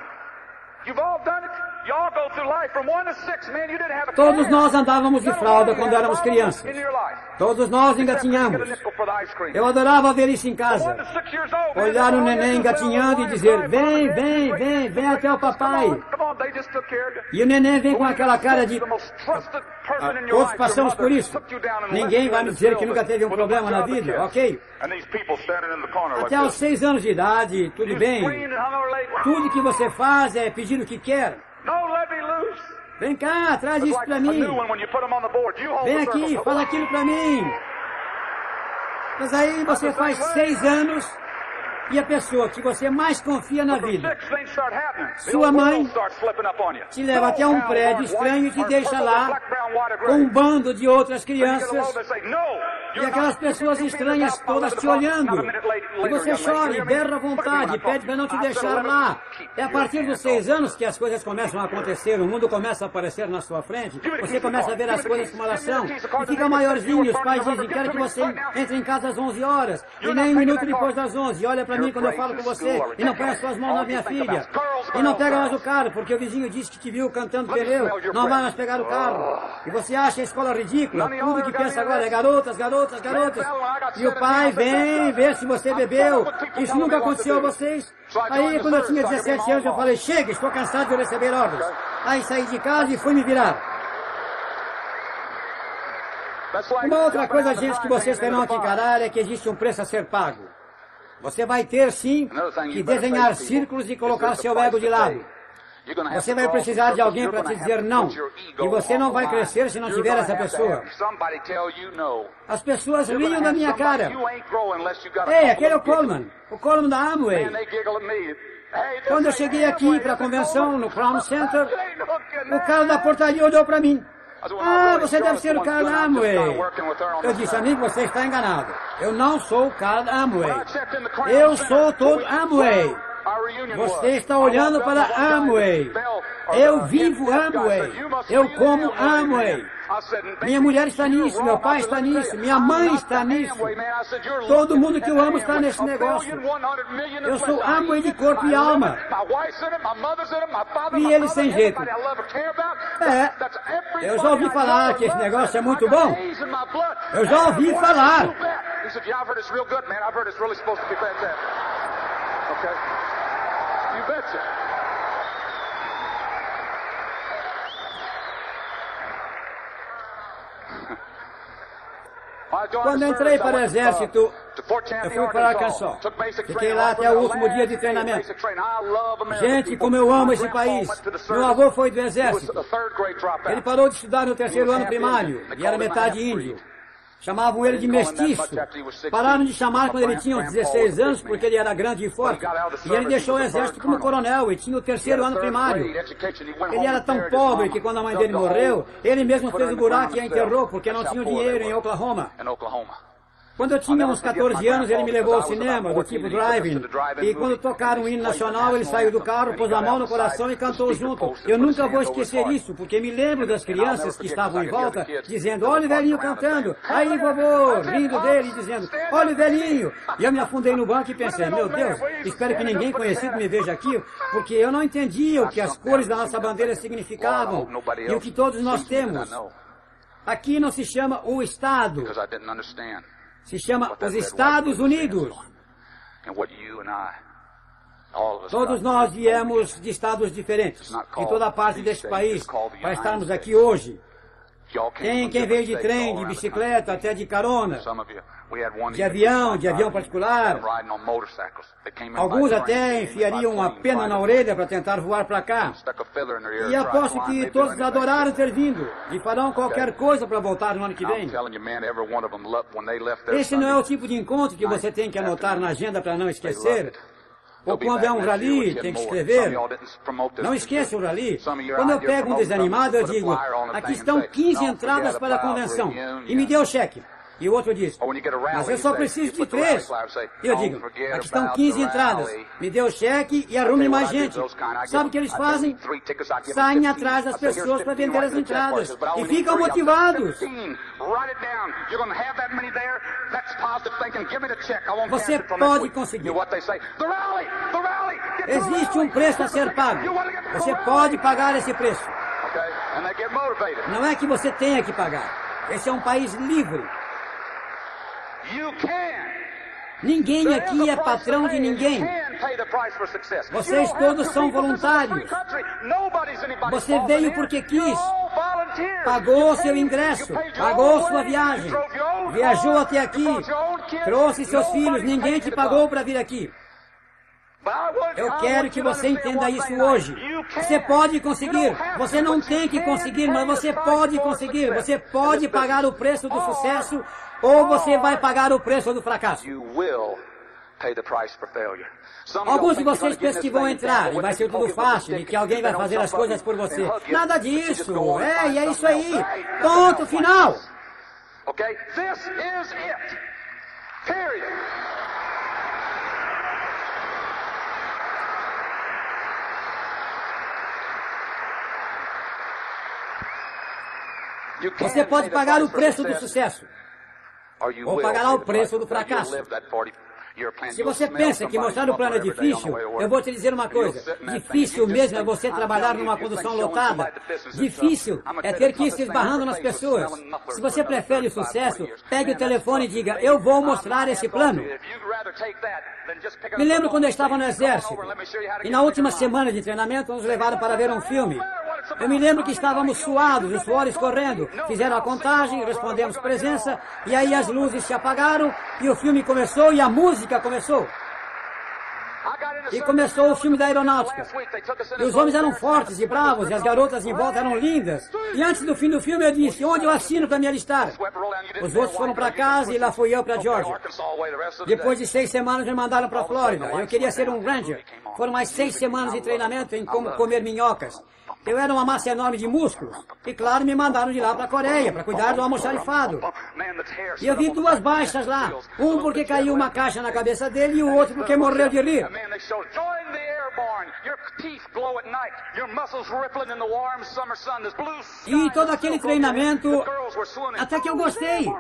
Todos nós andávamos de fralda quando éramos crianças. Todos nós engatinhamos. Eu adorava ver isso em casa. Olhar o neném engatinhando e dizer: Vem, vem, vem, vem até o papai. E o neném vem com aquela cara de. Todos passamos por isso. Ninguém vai me dizer que nunca teve um problema na vida, ok? Até os seis anos de idade, tudo bem. Tudo que você faz é pedir o que quer. Vem cá, traz isso para mim. Vem aqui, fala aquilo para mim. Mas aí você faz seis anos e a pessoa que você mais confia na vida, sua mãe, te leva até um prédio estranho e te deixa lá com um bando de outras crianças. e aquelas pessoas estranhas todas te olhando. E você chora e berra à vontade, pede para não te deixar lá. É a partir dos seis anos que as coisas começam a acontecer, o mundo começa a aparecer na sua frente, você começa a ver as coisas como elas são, e fica maiorzinho, os pais dizem, quero que você entre em casa às 11 horas, e nem um minuto depois das 11, olha para mim quando eu falo com você, e não põe as suas mãos na minha filha, e não pega mais o carro, porque o vizinho disse que te viu cantando pneu, não vai mais pegar o carro, e você acha a escola ridícula, tudo que pensa agora é garotas, garotas, garotas, e o pai vem ver se você bebeu, isso nunca aconteceu a vocês, aí quando eu tinha 17 anos eu falei, chega, estou cansado de receber ordens, aí saí de casa e fui me virar. Uma outra coisa, gente, que vocês terão que encarar é que existe um preço a ser pago. Você vai ter, sim, que desenhar círculos e colocar seu ego de lado. Você vai precisar de alguém para te dizer não. E você não vai crescer se não tiver essa pessoa. As pessoas riam da minha cara. Ei, aquele é o Coleman. O Coleman da Amway. Quando eu cheguei aqui para a convenção no Crown Center, o cara da portaria olhou para mim. Ah, você deve ser o cara da Amway. Eu disse, amigo, você está enganado. Eu não sou o cara da Amway. Eu sou todo Amway. Você está olhando para Amway. Eu vivo Amway. Eu como Amway. Minha mulher está nisso, meu pai está nisso, minha mãe está nisso. Todo mundo que eu amo está nesse negócio. Eu sou Amway de corpo e alma. E ele sem jeito. É, eu já ouvi falar que esse negócio é muito bom. Eu já ouvi falar. You betcha. Quando entrei para o exército, eu fui para Arkansas. Fiquei lá até o último dia de treinamento. Gente, como eu amo esse país. Meu avô foi do exército. Ele parou de estudar no terceiro ano primário e era metade índio. Chamavam ele de mestiço. Pararam de chamar quando ele tinha uns 16 anos, porque ele era grande e forte. E ele deixou o exército como coronel e tinha o terceiro ano primário. Ele era tão pobre que quando a mãe dele morreu, ele mesmo fez o buraco e a enterrou, porque não tinha dinheiro em Oklahoma. Quando eu tinha uns 14 anos, ele me levou ao cinema, do tipo drive-in. E quando tocaram o hino nacional, ele saiu do carro, pôs a mão no coração e cantou junto. Eu nunca vou esquecer isso, porque me lembro das crianças que estavam em volta, dizendo, olha o velhinho cantando. Aí, vovô, rindo dele, dizendo, olha o velhinho. E eu me afundei no banco e pensei, meu Deus, espero que ninguém conhecido me veja aqui, porque eu não entendia o que as cores da nossa bandeira significavam e o que todos nós temos. Aqui não se chama o Estado se chama os Estados Unidos. Todos nós viemos de estados diferentes, em toda parte deste país, para estarmos aqui hoje. Tem quem veio de trem, de bicicleta, até de carona, de avião, de avião particular. Alguns até enfiariam uma pena na orelha para tentar voar para cá. E aposto que todos adoraram ter vindo e farão qualquer coisa para voltar no ano que vem. Esse não é o tipo de encontro que você tem que anotar na agenda para não esquecer. Ou quando é um rally, tem que escrever. Não esqueça o rally. Quando eu pego um desanimado, eu digo, aqui estão 15 entradas para a convenção. E me dê o cheque. E o outro diz, mas eu só preciso de três. E eu digo, aqui estão 15 entradas. Me dê o cheque e arrume mais gente. Sabe o que eles fazem? Saem atrás das pessoas para vender as entradas. E ficam motivados. Você pode conseguir. Existe um preço a ser pago. Você pode pagar esse preço. Não é que você tenha que pagar. Esse é um país livre. Ninguém aqui é patrão de ninguém. Vocês todos são voluntários. Você veio porque quis. Pagou seu ingresso. Pagou sua viagem. Viajou até aqui. Trouxe seus filhos. Ninguém te pagou para vir aqui. Eu quero que você entenda isso hoje. Você pode conseguir. Você não tem que conseguir, mas você pode conseguir. Você pode pagar o preço do sucesso ou você vai pagar o preço do fracasso. Alguns de vocês pensam que vão entrar e vai ser tudo fácil e que alguém vai fazer as coisas por você. Nada disso. É, e é isso aí. Ponto final. Okay? This is it. Period. Você pode pagar o preço do sucesso ou pagará o preço do fracasso. Se você pensa que mostrar o plano é difícil, eu vou te dizer uma coisa. Difícil mesmo é você trabalhar numa condução lotada. Difícil é ter que ir se esbarrando nas pessoas. Se você prefere o sucesso, pegue o telefone e diga, eu vou mostrar esse plano. Me lembro quando eu estava no exército. E na última semana de treinamento, nos levaram para ver um filme. Eu me lembro que estávamos suados, os suores correndo. Fizeram a contagem, respondemos presença, e aí as luzes se apagaram, e o filme começou, e a música começou. E começou o filme da aeronáutica. E os homens eram fortes e bravos, e as garotas em volta eram lindas. E antes do fim do filme eu disse, onde eu assino para me alistar? Os outros foram para casa e lá fui eu para Georgia. Depois de seis semanas me mandaram para a Flórida. Eu queria ser um ranger. Foram mais seis semanas de treinamento em como comer minhocas. Eu era uma massa enorme de músculos. E claro, me mandaram de lá para a Coreia, para cuidar do almoxarifado. E eu vi duas baixas lá. Um porque caiu uma caixa na cabeça dele e o outro porque morreu de rir. E todo aquele treinamento, até que eu gostei.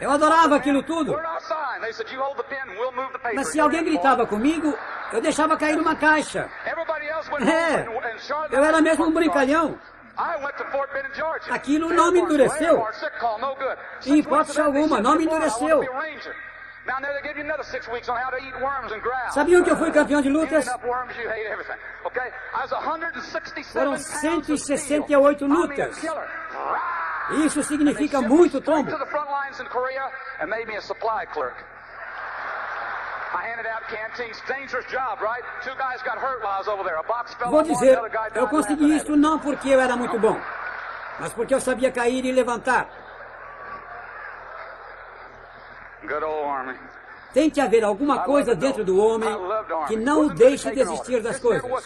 Eu adorava aquilo tudo. Mas se alguém gritava comigo, eu deixava cair uma caixa. É, eu era mesmo um brincalhão. Aquilo não me endureceu. Em hipótese alguma, não me endureceu. Sabiam que eu fui campeão de lutas? Foram 168 lutas. Isso significa muito tombo. Vou dizer, eu consegui isso não porque eu era muito bom, mas porque eu sabia cair e levantar. Tem que haver alguma coisa dentro do homem que não o deixe desistir das coisas. Uh,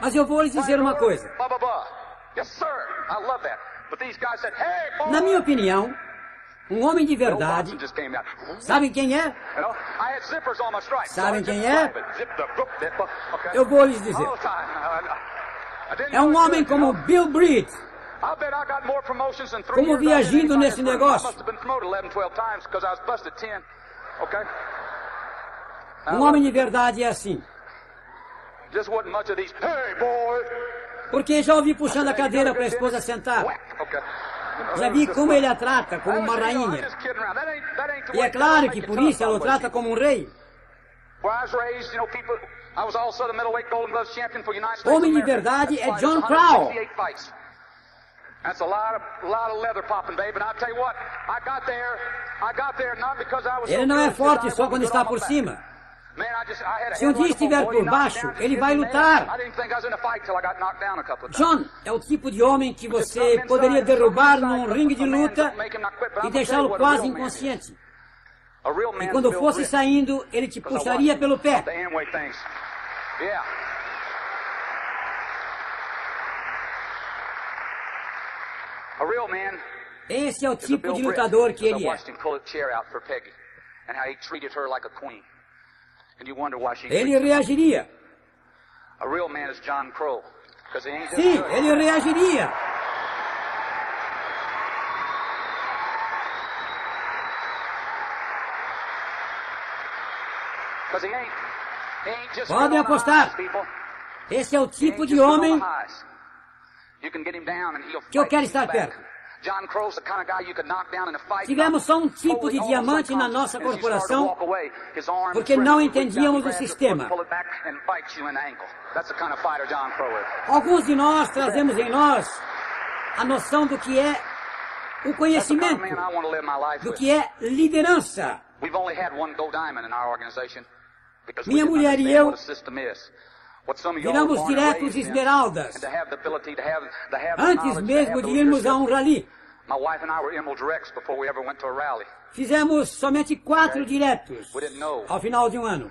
Mas eu vou lhes dizer uma coisa. Na minha opinião, um homem de verdade. Sabem quem é? Sabem quem é? Eu vou lhes dizer. É um homem como Bill Britt. Como viajando nesse negócio. Um homem de verdade é assim. Porque já ouvi puxando a cadeira para a esposa sentar. Já vi como ele a trata, como uma rainha. E é claro que por isso ela o trata como um rei. Homem de verdade é John Crow. Ele não é forte só quando está por cima. Se um dia estiver por baixo, ele vai lutar. John é o tipo de homem que você poderia derrubar num ringue de luta e deixá-lo quase inconsciente. E quando fosse saindo, ele te puxaria pelo pé. Esse é o tipo de lutador que ele é. Ele reagiria. Sim, ele reagiria. Podem apostar. Esse é o tipo de homem que eu quero estar perto. Tivemos só um tipo de diamante na nossa corporação porque não entendíamos o sistema. Alguns de nós trazemos em nós a noção do que é o conhecimento, do que é liderança. Minha mulher e eu Viramos diretos esmeraldas. Antes mesmo de irmos a um rally. Fizemos somente quatro diretos ao final de um ano.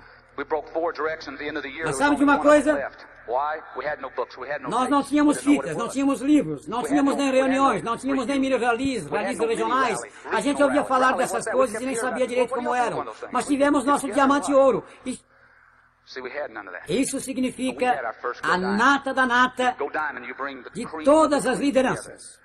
Mas sabe de uma coisa? Nós não tínhamos fitas, não tínhamos livros, não tínhamos nem reuniões, não tínhamos nem mini rallies, rallies regionais. A gente ouvia falar dessas coisas e nem sabia direito como eram. Mas tivemos nosso diamante ouro. E isso significa a nata da nata de todas as lideranças.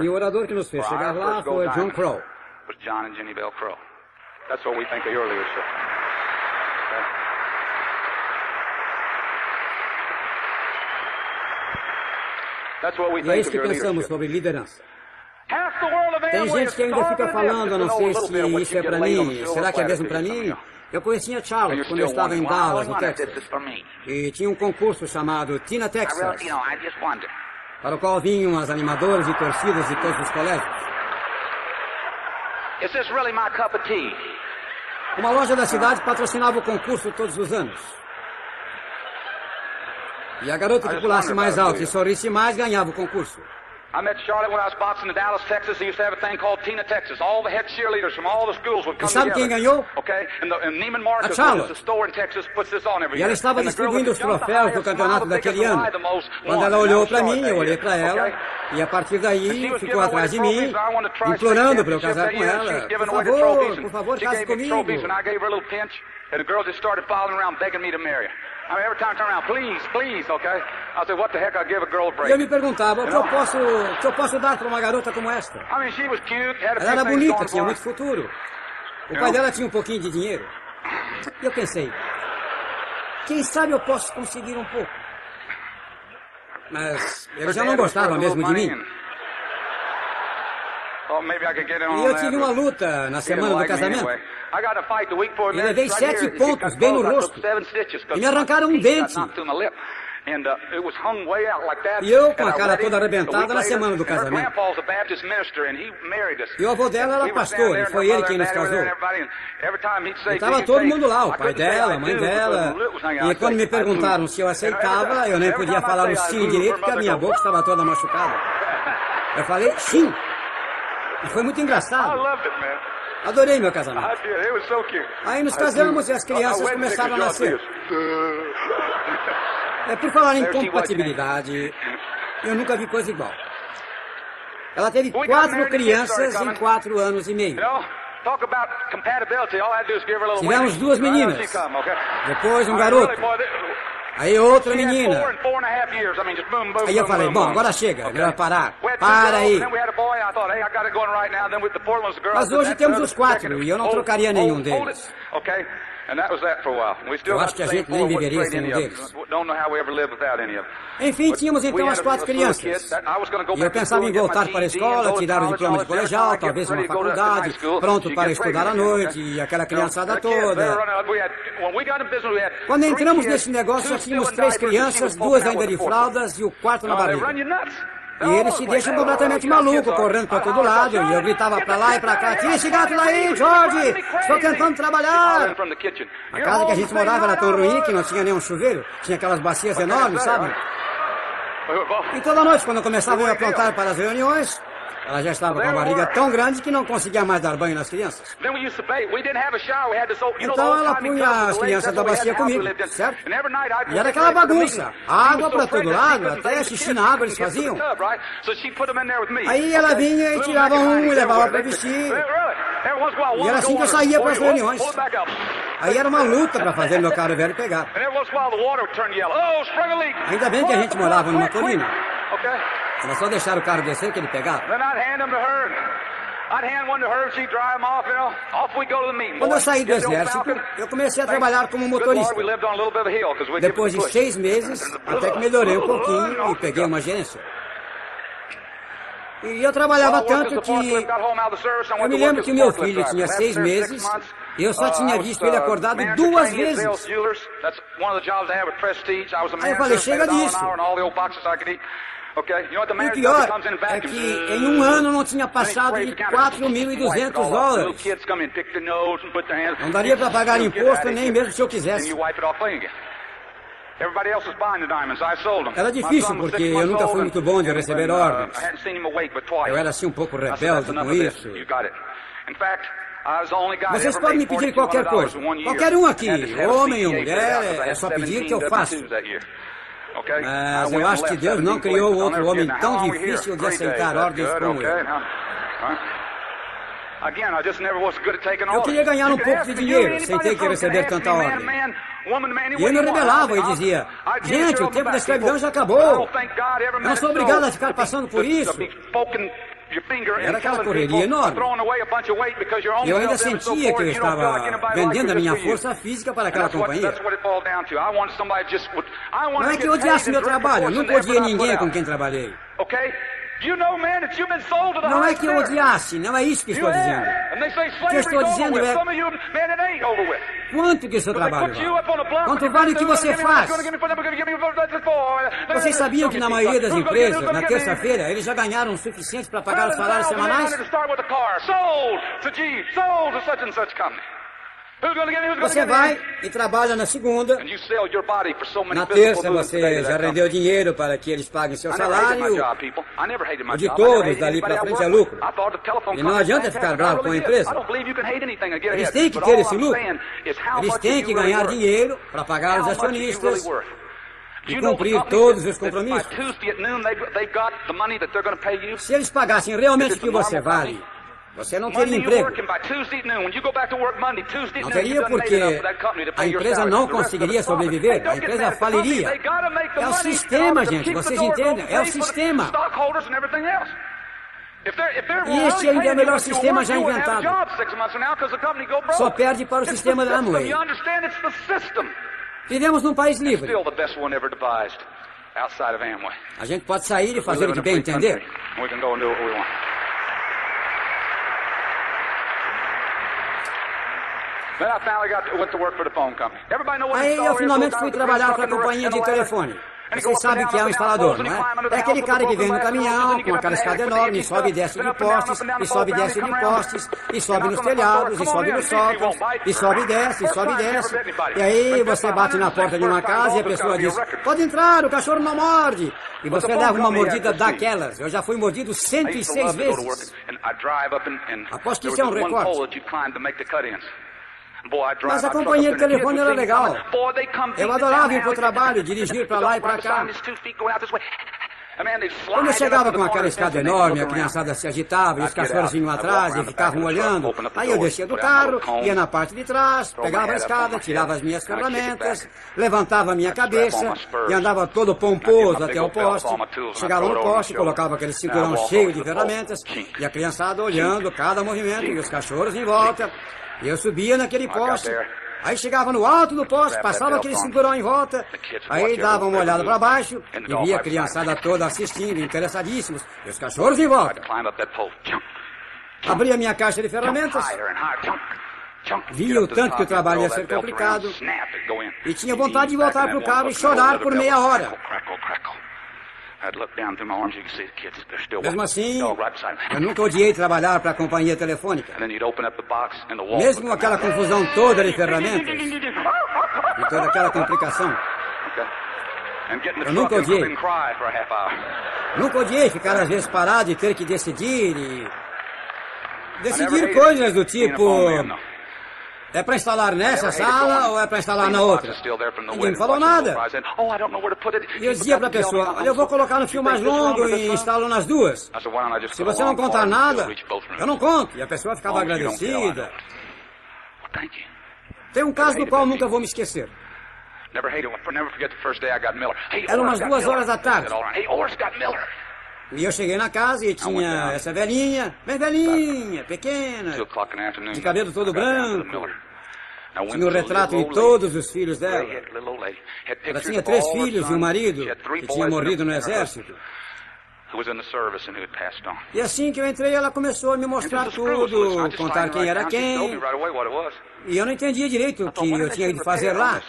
E o orador que nos fez chegar lá foi John Crow. John and Jenny Bell Crow. That's what we think of your leadership. E é isso que pensamos sobre liderança. Tem gente que ainda fica falando, não sei se isso é para mim, será que é mesmo para mim? Eu conhecia Charlotte quando eu estava em Dallas, no Texas. E tinha um concurso chamado Tina Texas, para o qual vinham as animadoras e torcidas de todos os colégios. Uma loja da cidade patrocinava o concurso todos os anos. E a garota que pulasse mais alto e sorrisse mais ganhava o concurso. I met Charlotte when I was boxing in Dallas, Texas. Used to have a thing called Tina Texas. All the head cheerleaders from all the schools would come sabe quem ganhou? Okay? And, the, and Neiman Marcus, store in Texas, puts this on every year. E ela estava distribuindo os troféus do campeonato daquele ano. Quando ela olhou para mim, eu olhei para ela. E a partir daí, ficou atrás de mim, implorando para eu casar com ela. Por favor, por favor, case comigo. And the girls just started following around begging me to marry her. E eu me perguntava, o que eu posso, que eu posso dar para uma garota como esta? Ela era bonita, tinha muito futuro. O pai dela tinha um pouquinho de dinheiro. E eu pensei, quem sabe eu posso conseguir um pouco. Mas ele já não gostava mesmo de mim. E eu tive uma luta na semana do casamento. E levei sete pontos bem no rosto. E me arrancaram um dente. Uh, e eu, com a cara toda arrebentada, na semana do casamento. E o avô dela era pastor, e foi ele quem nos casou. E estava todo mundo lá, o pai dela, a mãe dela. E quando me perguntaram se eu aceitava, eu nem podia falar o sim direito, porque a minha boca estava toda machucada. Eu falei sim. E foi muito engraçado. Adorei meu casamento. Aí nos casamos e as crianças começaram a nascer. É por falar em compatibilidade, eu nunca vi coisa igual. Ela teve quatro crianças em quatro anos e meio. Tivemos duas meninas. Depois um garoto. Aí outra menina. Aí eu falei, bom, agora chega, vai parar. Para aí. Mas hoje temos os quatro e eu não trocaria nenhum deles. Eu acho que a gente nem viveria sem um deles. Enfim, tínhamos então as quatro crianças. E eu pensava em voltar para a escola, tirar o diploma de colegial, talvez uma faculdade, pronto para estudar à noite, e aquela criançada toda. Quando entramos nesse negócio, já tínhamos três crianças, duas ainda de fraldas e o quarto na barriga. E eles se deixam completamente maluco, correndo para todo lado. E eu gritava para lá e para cá: Tira esse gato daí, George! Estou tentando trabalhar! A casa que a gente morava era tão ruim que não tinha nenhum chuveiro. Tinha aquelas bacias enormes, sabe? E toda noite, quando começavam a aprontar para as reuniões, ela já estava com a barriga tão grande que não conseguia mais dar banho nas crianças. Então ela punha as crianças da bacia comigo, certo? E era aquela bagunça. Água para todo lado, até xixi na água eles faziam. Aí ela vinha e tirava um e levava para vestir. E era assim que eu saía para as reuniões. Aí era uma luta para fazer meu caro velho pegar. Ainda bem que a gente morava numa colina. Era só deixar o carro descer que ele pegava. Quando eu saí do exército, eu comecei a trabalhar como motorista. Depois de seis meses, até que melhorei um pouquinho e peguei uma agência. E eu trabalhava tanto que. Eu me lembro que o meu filho tinha seis meses e eu só tinha visto ele acordado duas vezes. Aí eu falei: chega disso. E o pior é que em um ano não tinha passado de 4.200 dólares. Não daria para pagar imposto nem mesmo se eu quisesse. Era difícil porque eu nunca fui muito bom de receber ordens. Eu era assim um pouco rebelde com isso. Vocês podem me pedir qualquer coisa. Qualquer um aqui, homem ou mulher, é só pedir que eu faço. Mas eu acho que Deus não criou outro homem tão difícil de aceitar ordens como eu. Eu queria ganhar um pouco de dinheiro sem ter que receber tanta ordem. E ele rebelava e dizia: Gente, o tempo da escravidão já acabou. Eu não sou obrigado a ficar passando por isso. Era aquela correria enorme. Eu ainda sentia que eu estava vendendo a minha força física para aquela companhia. Não é que eu odiasse meu trabalho, eu nunca odiei ninguém com quem trabalhei. Não é que eu odiasse, não é isso que estou dizendo. O que eu estou dizendo é quanto que o seu trabalho vale. Quanto vale o que você faz. Vocês sabiam que na maioria das empresas, na terça-feira, eles já ganharam o suficiente para pagar os salários semanais? Você vai e trabalha na segunda. Na terça você já rendeu dinheiro para que eles paguem seu salário. O de todos dali para frente é lucro. E não adianta ficar bravo com a empresa. Eles têm que ter esse lucro. Eles têm que ganhar dinheiro para pagar os acionistas e cumprir todos os compromissos. Se eles pagassem realmente o que você vale, você não teria emprego. Não teria porque a empresa não conseguiria sobreviver, a empresa faliria. É o sistema, gente, vocês entendem? É o sistema. E este ainda é o melhor sistema já inventado. Só perde para o sistema da Amway. Vivemos num país livre. A gente pode sair e fazer o que bem entender. Aí eu finalmente fui trabalhar para a companhia de telefone. Vocês sabem que é um instalador, não é? É aquele cara que vem no caminhão com aquela escada enorme, e sobe e desce de postes, e sobe e desce de postes, e sobe nos telhados, e sobe nos sótãos, e sobe e desce, e sobe e desce. E aí você bate na porta de uma casa e a pessoa diz, pode entrar, o cachorro não morde. E você leva uma mordida daquelas. Eu já fui mordido 106 vezes. Aposto que isso é um recorde. Mas a companhia de telefone era legal. Eu adorava ir para o trabalho, dirigir para lá e para cá. Quando eu chegava com aquela escada enorme, a criançada se agitava e os cachorros vinham atrás e ficavam olhando. Aí eu descia do carro, ia na parte de trás, pegava a escada, tirava as minhas ferramentas, levantava a minha cabeça e andava todo pomposo até o poste. Chegava no poste, colocava aquele cinturão cheio de ferramentas e a criançada olhando cada movimento e os cachorros em volta. Eu subia naquele poste. Aí chegava no alto do poste, passava aquele cinturão em volta. Aí dava uma olhada para baixo e via a criançada toda assistindo, interessadíssimos. E os cachorros em volta. Abria minha caixa de ferramentas. Via o tanto que o trabalho ia ser complicado. E tinha vontade de voltar para o carro e chorar por meia hora. Mesmo assim, eu nunca odiei trabalhar para a companhia telefônica. Mesmo aquela confusão toda de ferramentas e toda aquela complicação. Eu nunca odiei. Nunca odiei ficar às vezes parado e ter que decidir e... Decidir coisas do tipo... É para instalar nessa sala ou é para instalar na outra? Ninguém me falou nada. Oh, e eu dizia para a pessoa, olha, eu vou colocar no fio mais longo e instalo nas duas. Se você não contar nada, eu não conto. E a pessoa ficava agradecida. Tem um caso do qual nunca vou me esquecer. Era umas duas horas da tarde. E eu cheguei na casa e tinha essa velhinha, bem velhinha, pequena, de cabelo todo branco. Tinha o retrato de todos os filhos dela. Ela tinha três filhos e um marido que tinha morrido no exército. E assim que eu entrei, ela começou a me mostrar tudo, contar quem era quem. E eu não entendia direito o que eu tinha ido fazer lá,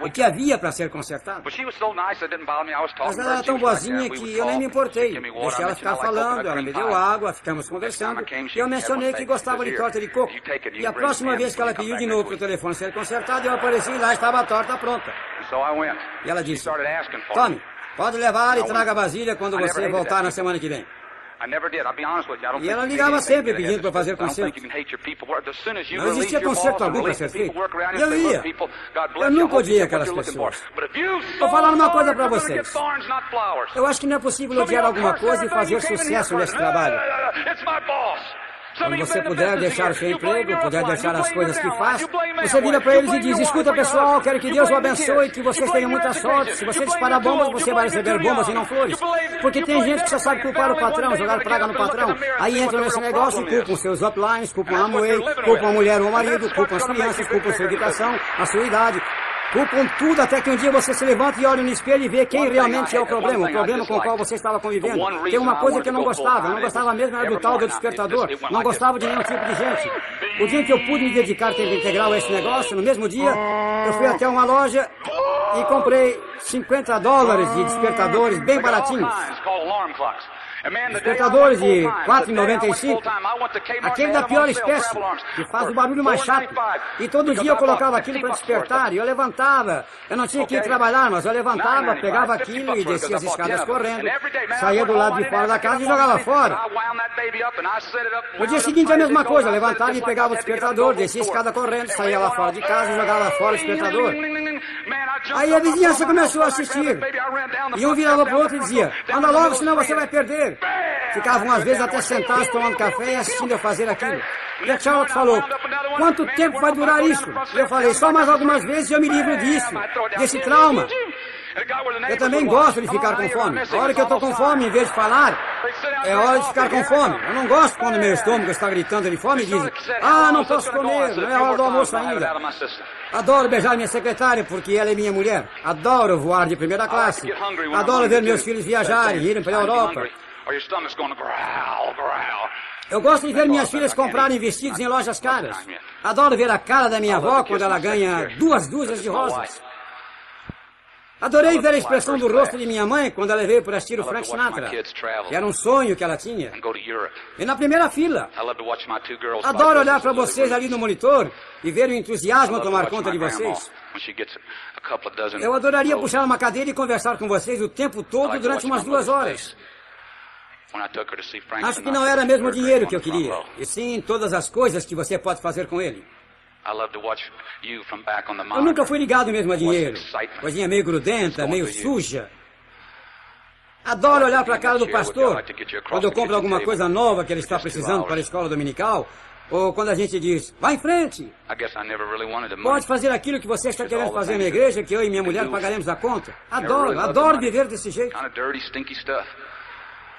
o que havia para ser consertado. Mas ela era tão boazinha que eu nem me importei. Deixei ela ficar falando, ela me deu água, ficamos conversando, e eu mencionei que gostava de torta de coco. E a próxima vez que ela pediu de novo para o telefone ser consertado, eu apareci e lá estava a torta pronta. E ela disse, Tome, Pode levar e traga a vasilha quando você voltar na semana que vem. E ela ligava sempre pedindo para fazer concerto. Não existia concerto algum para ser feito. E eu ia. Eu nunca odiei aquelas pessoas. Vou falar uma coisa para vocês. Eu acho que não é possível odiar alguma coisa e fazer sucesso nesse trabalho. Quando você puder deixar o seu emprego, puder deixar as coisas que faz, você vira para eles e diz: Escuta, pessoal, quero que Deus o abençoe, que vocês tenham muita sorte. Se você disparar bombas, você vai receber bombas e não flores. Porque tem gente que só sabe culpar o patrão, jogar praga no patrão. Aí entra nesse negócio e culpam seus uplines, culpam a Amway, culpam a mulher ou o marido, culpam as crianças, culpam a sua educação, a sua idade. Culpam tudo até que um dia você se levanta e olha no espelho e vê quem realmente é o problema, o problema com o qual você estava convivendo. Tem uma coisa que eu não gostava, eu não gostava mesmo era do tal do despertador, não gostava de nenhum tipo de gente. O dia que eu pude me dedicar tempo integral a esse negócio, no mesmo dia, eu fui até uma loja e comprei 50 dólares de despertadores bem baratinhos. Despertadores de 4,95. Aquele da pior espécie, que faz o barulho mais chato. E todo dia eu colocava aquilo para despertar, e eu levantava. Eu não tinha que ir trabalhar, mas eu levantava, pegava aquilo e descia as escadas correndo. Saía do lado de fora da casa e jogava fora. No dia seguinte a mesma coisa, levantava e pegava o despertador, descia a escada correndo, saía lá fora de casa e jogava fora o despertador. Aí a vizinhança começou a assistir. E um virava pro outro e dizia, anda logo, senão você vai perder. Ficavam às vezes até sentados tomando café e assistindo eu fazer aquilo. E a Charlotte falou, quanto tempo vai durar isso? E eu falei, só mais algumas vezes eu me livro disso, desse trauma. Eu também gosto de ficar com fome. A hora que eu estou com fome, em vez de falar, é hora de ficar com fome. Eu não gosto quando meu estômago está gritando de fome e diz, ah, não posso comer, não é hora do almoço ainda. Adoro beijar minha secretária porque ela é minha mulher. Adoro voar de primeira classe. Adoro ver meus filhos viajarem, irem para a Europa. Eu gosto de ver minhas filhas comprarem vestidos em lojas caras. Adoro ver a cara da minha avó quando ela ganha duas dúzias de rosas. Adorei ver a expressão do rosto de minha mãe quando ela veio para assistir o Frank Sinatra. Era um sonho que ela tinha. E na primeira fila. Adoro olhar para vocês ali no monitor e ver o entusiasmo tomar conta de vocês. Eu adoraria puxar uma cadeira e conversar com vocês o tempo todo durante umas duas horas. Acho que não era mesmo o dinheiro que eu queria, e sim todas as coisas que você pode fazer com ele. Eu nunca fui ligado mesmo a dinheiro. Coisinha meio grudenta, meio suja. Adoro olhar para a cara do pastor quando eu compro alguma coisa nova que ele está precisando para a escola dominical. Ou quando a gente diz, vá em frente. Pode fazer aquilo que você está querendo fazer na igreja, que eu e minha mulher pagaremos a conta. Adoro, adoro viver desse jeito.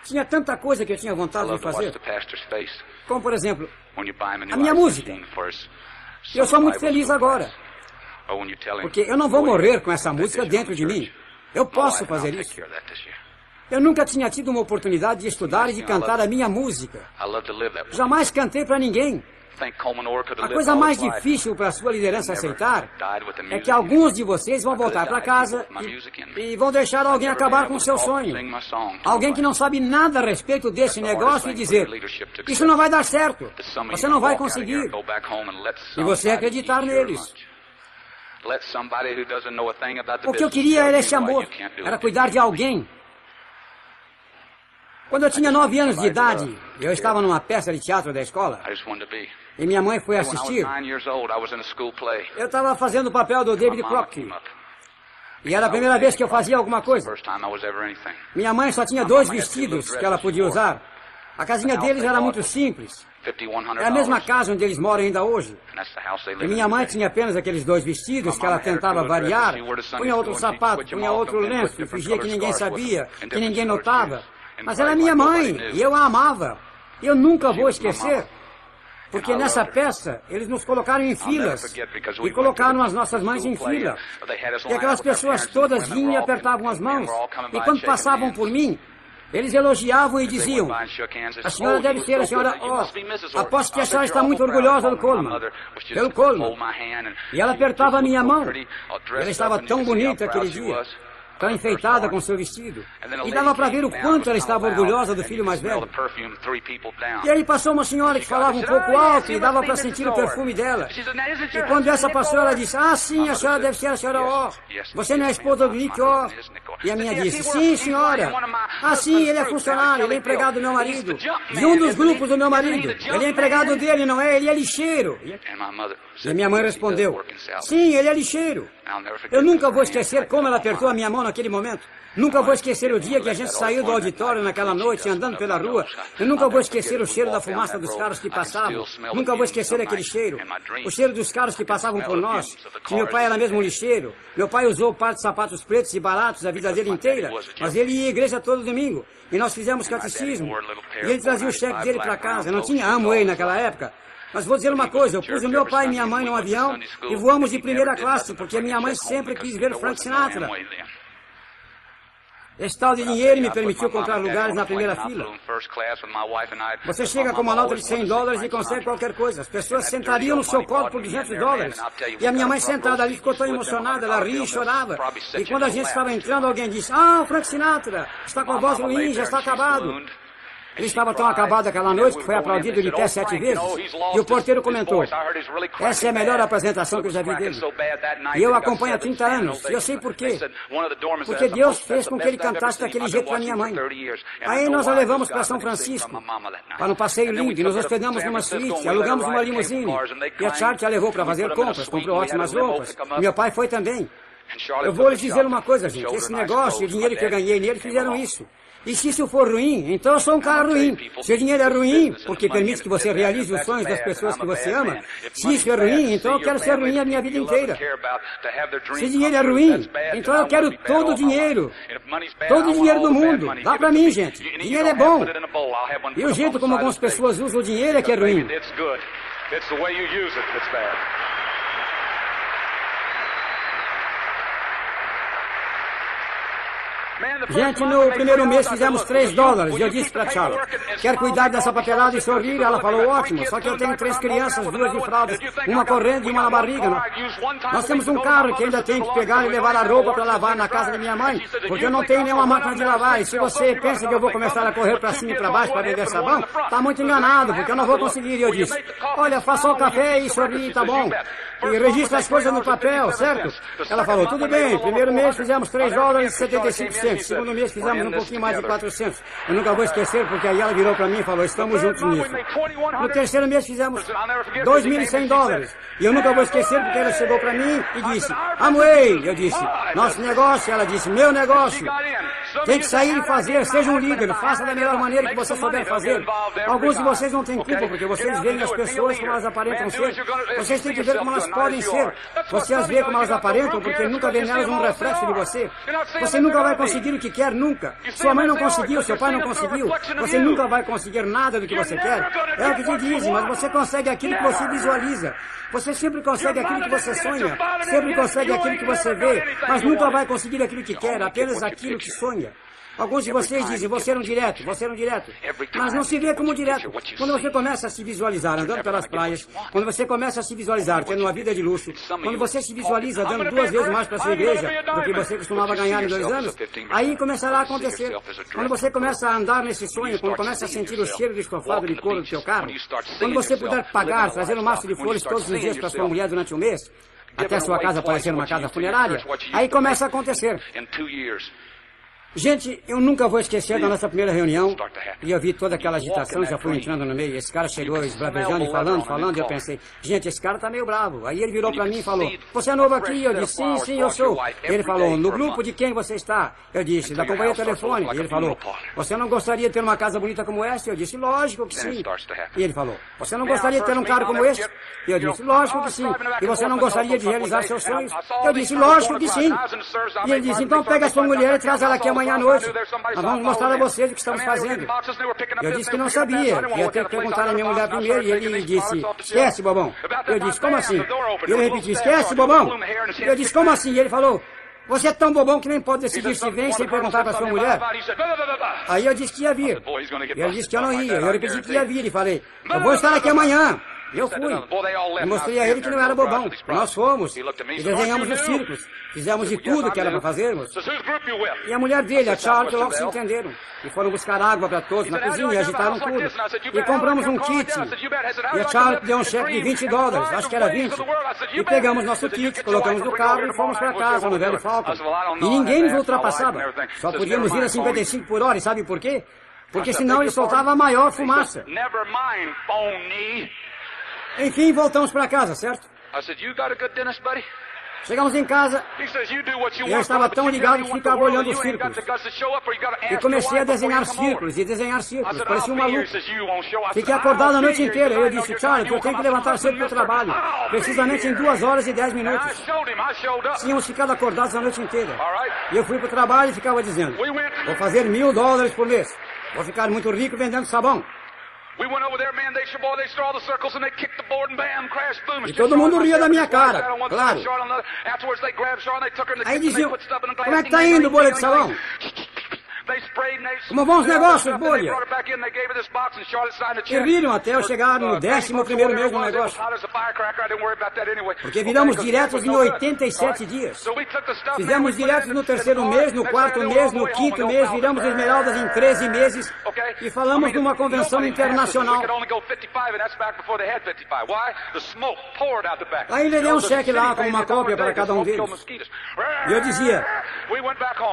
Tinha tanta coisa que eu tinha vontade de fazer. Como, por exemplo, a minha música. Eu sou muito feliz agora. Porque eu não vou morrer com essa música dentro de mim. Eu posso fazer isso. Eu nunca tinha tido uma oportunidade de estudar e de cantar a minha música. Jamais cantei para ninguém. A coisa mais difícil para a sua liderança aceitar é que alguns de vocês vão voltar para casa e, e, vão deixar alguém acabar com o seu sonho. Alguém que não sabe nada a respeito desse negócio e dizer: Isso não vai dar certo. Você não vai conseguir. E você acreditar neles. O que eu queria era esse amor, era cuidar de alguém. Quando eu tinha nove anos de idade, eu estava numa peça de teatro da escola. E minha mãe foi assistir. Eu estava fazendo o papel do David Crockett. E era a primeira vez que eu fazia alguma coisa. Minha mãe só tinha dois vestidos que ela podia usar. A casinha deles era muito simples. É a mesma casa onde eles moram ainda hoje. E minha mãe tinha apenas aqueles dois vestidos que ela tentava variar. Punha outro sapato, punha outro lenço, fingia que ninguém sabia, que ninguém notava. Mas ela é minha mãe e eu a amava. Eu nunca vou esquecer. Porque nessa peça, eles nos colocaram em filas e colocaram as nossas mães em fila. E aquelas pessoas todas vinham e apertavam as mãos. E quando passavam por mim, eles elogiavam e diziam: A senhora deve ser a senhora Oh, aposto que a senhora está muito orgulhosa do Coleman, pelo Coleman. E ela apertava a minha mão. Ela estava tão bonita aquele dia tão enfeitada com seu vestido. E dava para ver o quanto ela estava orgulhosa do filho mais velho. E aí passou uma senhora que falava um pouco alto e dava para sentir o perfume dela. E quando essa passou, ela disse, ah, sim, a senhora deve ser a senhora O. Você não é a esposa do Nick O. E a minha disse, sim, senhora. Ah, sim, ele é funcionário, ele é empregado do meu marido. De um dos grupos do meu marido. Ele é empregado dele, não é? Ele é lixeiro. E a minha mãe respondeu, sim, ele é lixeiro. Eu nunca vou esquecer como ela apertou a minha mão naquele momento. Nunca vou esquecer o dia que a gente saiu do auditório naquela noite andando pela rua. Eu nunca vou esquecer o cheiro da fumaça dos carros que passavam. Nunca vou esquecer aquele cheiro. O cheiro dos carros que passavam por nós. Que meu pai era mesmo um lixeiro. Meu pai usou par de sapatos pretos e baratos a vida dele inteira. Mas ele ia à igreja todo domingo. E nós fizemos catecismo. E ele trazia o cheque dele para casa. Não tinha Amway naquela época. Mas vou dizer uma coisa, eu pus o meu pai e minha mãe num avião e voamos de primeira classe, porque minha mãe sempre quis ver Frank Sinatra. Esse tal de dinheiro me permitiu comprar lugares na primeira fila. Você chega com uma nota de 100 dólares e consegue qualquer coisa. As pessoas sentariam no seu colo por 200 dólares. E a minha mãe sentada ali ficou tão emocionada, ela ria e chorava. E quando a gente estava entrando, alguém disse, ah, Frank Sinatra, está com a voz ruim, já está acabado. Ele estava tão acabado aquela noite que foi aplaudido de pé sete vezes. E o porteiro comentou: Essa é a melhor apresentação que eu já vi dele. E eu acompanho há 30 anos. E eu sei por quê. Porque Deus fez com que ele cantasse daquele jeito para minha mãe. Aí nós a levamos para São Francisco, para um passeio lindo, e nos hospedamos numa suíte, alugamos uma limusine. E a Charlie a levou para fazer compras, comprou ótimas roupas. E meu pai foi também. Eu vou lhes dizer uma coisa, gente. Esse negócio, o dinheiro que eu ganhei nele, fizeram isso. E se isso for ruim, então eu sou um cara ruim. Se o dinheiro é ruim, porque permite que você realize os sonhos das pessoas que você ama, se isso é ruim, então eu quero ser ruim a minha vida inteira. Se dinheiro é ruim, então eu quero todo o dinheiro. Todo o dinheiro do mundo. Dá pra mim, gente. Dinheiro é bom. E o jeito como algumas pessoas usam o dinheiro é que é ruim. Gente, no primeiro mês fizemos 3 dólares. E eu disse para Charlotte, quer cuidar dessa papelada e sorrir? Ela falou, ótimo, só que eu tenho três crianças, duas de fraldas, uma correndo e uma na barriga. Nós temos um carro que ainda tem que pegar e levar a roupa para lavar na casa da minha mãe, porque eu não tenho nenhuma máquina de lavar. E se você pensa que eu vou começar a correr para cima e para baixo para beber sabão, tá muito enganado, porque eu não vou conseguir. E eu disse, olha, faça o café e sorri, tá bom. E registra as coisas no papel, certo? Ela falou, tudo bem, primeiro mês fizemos 3 dólares e 75 centos. Segundo mês fizemos um pouquinho mais de 400. Eu nunca vou esquecer, porque aí ela virou para mim e falou, estamos juntos nisso. No terceiro mês fizemos 2.100 dólares. E eu nunca vou esquecer, porque ela chegou para mim e disse, Amway. Eu disse, nosso negócio. Ela disse, meu negócio. Tem que sair e fazer, seja um líder, faça da melhor maneira que você souber fazer. Alguns de vocês não têm culpa, porque vocês veem as pessoas como elas aparentam ser. Vocês têm que ver como elas podem ser. Você as vê como elas aparentam, porque nunca vê nelas um reflexo de você. Você nunca vai conseguir o que quer, nunca. Sua mãe não conseguiu, seu pai não conseguiu. Você nunca vai conseguir nada do que você quer. É o que te dizem, mas você consegue aquilo que você visualiza. Você sempre consegue aquilo que você sonha, sempre consegue aquilo que você vê, mas nunca vai conseguir aquilo que quer, apenas aquilo que sonha. Alguns de vocês dizem, você era um direto, você era um direto. Mas não se vê como direto. Quando você começa a se visualizar andando pelas praias, quando você começa a se visualizar tendo uma vida de luxo, quando você se visualiza dando duas vezes mais para a sua igreja do que você costumava ganhar em dois anos, aí começará a acontecer. Quando você começa a andar nesse sonho, quando começa a sentir o cheiro de estofado de couro do seu carro, quando você puder pagar, trazer um maço de flores todos os dias para sua mulher durante um mês, até sua casa parecer uma casa funerária, aí começa a acontecer. Gente, eu nunca vou esquecer da nossa primeira reunião. E eu vi toda aquela agitação, já fui entrando no meio. Esse cara chegou esbravejando e falando, falando. E eu pensei, gente, esse cara tá meio bravo. Aí ele virou para mim e falou: Você é novo aqui? Eu disse: Sim, sim, eu sou. Ele falou: No grupo de quem você está? Eu disse: Da companhia telefônica. E ele falou: Você não gostaria de ter uma casa bonita como essa? Eu disse: Lógico que sim. E ele falou: Você não gostaria de ter um carro como este? Eu disse: Lógico que sim. E você não gostaria de realizar seus sonhos? Eu disse: Lógico que sim. E ele disse: Então pega a sua mulher e traz ela aqui amanhã amanhã à noite. Nós vamos mostrar a vocês o que estamos fazendo. Eu disse que não sabia, que ia ter que perguntar à minha mulher primeiro, e ele disse, esquece, bobão. Eu disse, como assim? E ele repetiu, esquece, bobão. Eu disse, como assim? E ele falou, você é tão bobão que nem pode decidir se vem sem perguntar para sua mulher. Aí eu disse que ia vir. Ele disse que eu não ia. Eu repeti que ia vir e falei, eu vou estar aqui amanhã. Eu fui. E mostrei a ele que não era bobão. Nós fomos. E desenhamos os círculos. Fizemos de tudo que era para fazermos. E a mulher dele, a Charlotte, logo se entenderam. E foram buscar água para todos na cozinha e agitaram tudo. E compramos um kit. E a Charlotte deu um cheque de 20 dólares, acho que era 20. E pegamos nosso kit, colocamos no carro e fomos para casa, no velho Falcon. E ninguém nos ultrapassava. Só podíamos ir a 55 por hora, e sabe por quê? Porque senão ele soltava a maior fumaça. Enfim, voltamos para casa, certo? Chegamos em casa e eu estava tão ligado que ficava olhando os círculos. E comecei a desenhar círculos e desenhar círculos. Parecia um maluco. Fiquei acordado a noite inteira. Eu disse, Charlie, eu tenho que levantar cedo para o trabalho. Precisamente em duas horas e dez minutos. Tínhamos ficado acordados a noite inteira. E eu fui para o trabalho e ficava dizendo, vou fazer mil dólares por mês. Vou ficar muito rico vendendo sabão. E todo mundo ria da minha cara, claro. Aí diziam, como é que tá indo o bolha de salão? Como vão os negócios, bolha? E riram até eu chegar no décimo primeiro mês do negócio. Porque viramos diretos em 87 dias. Fizemos diretos no terceiro mês, no quarto mês, no quinto mês, viramos esmeraldas em 13 meses e falamos numa convenção internacional. Aí ele deu um cheque lá com uma cópia para cada um deles. E eu dizia,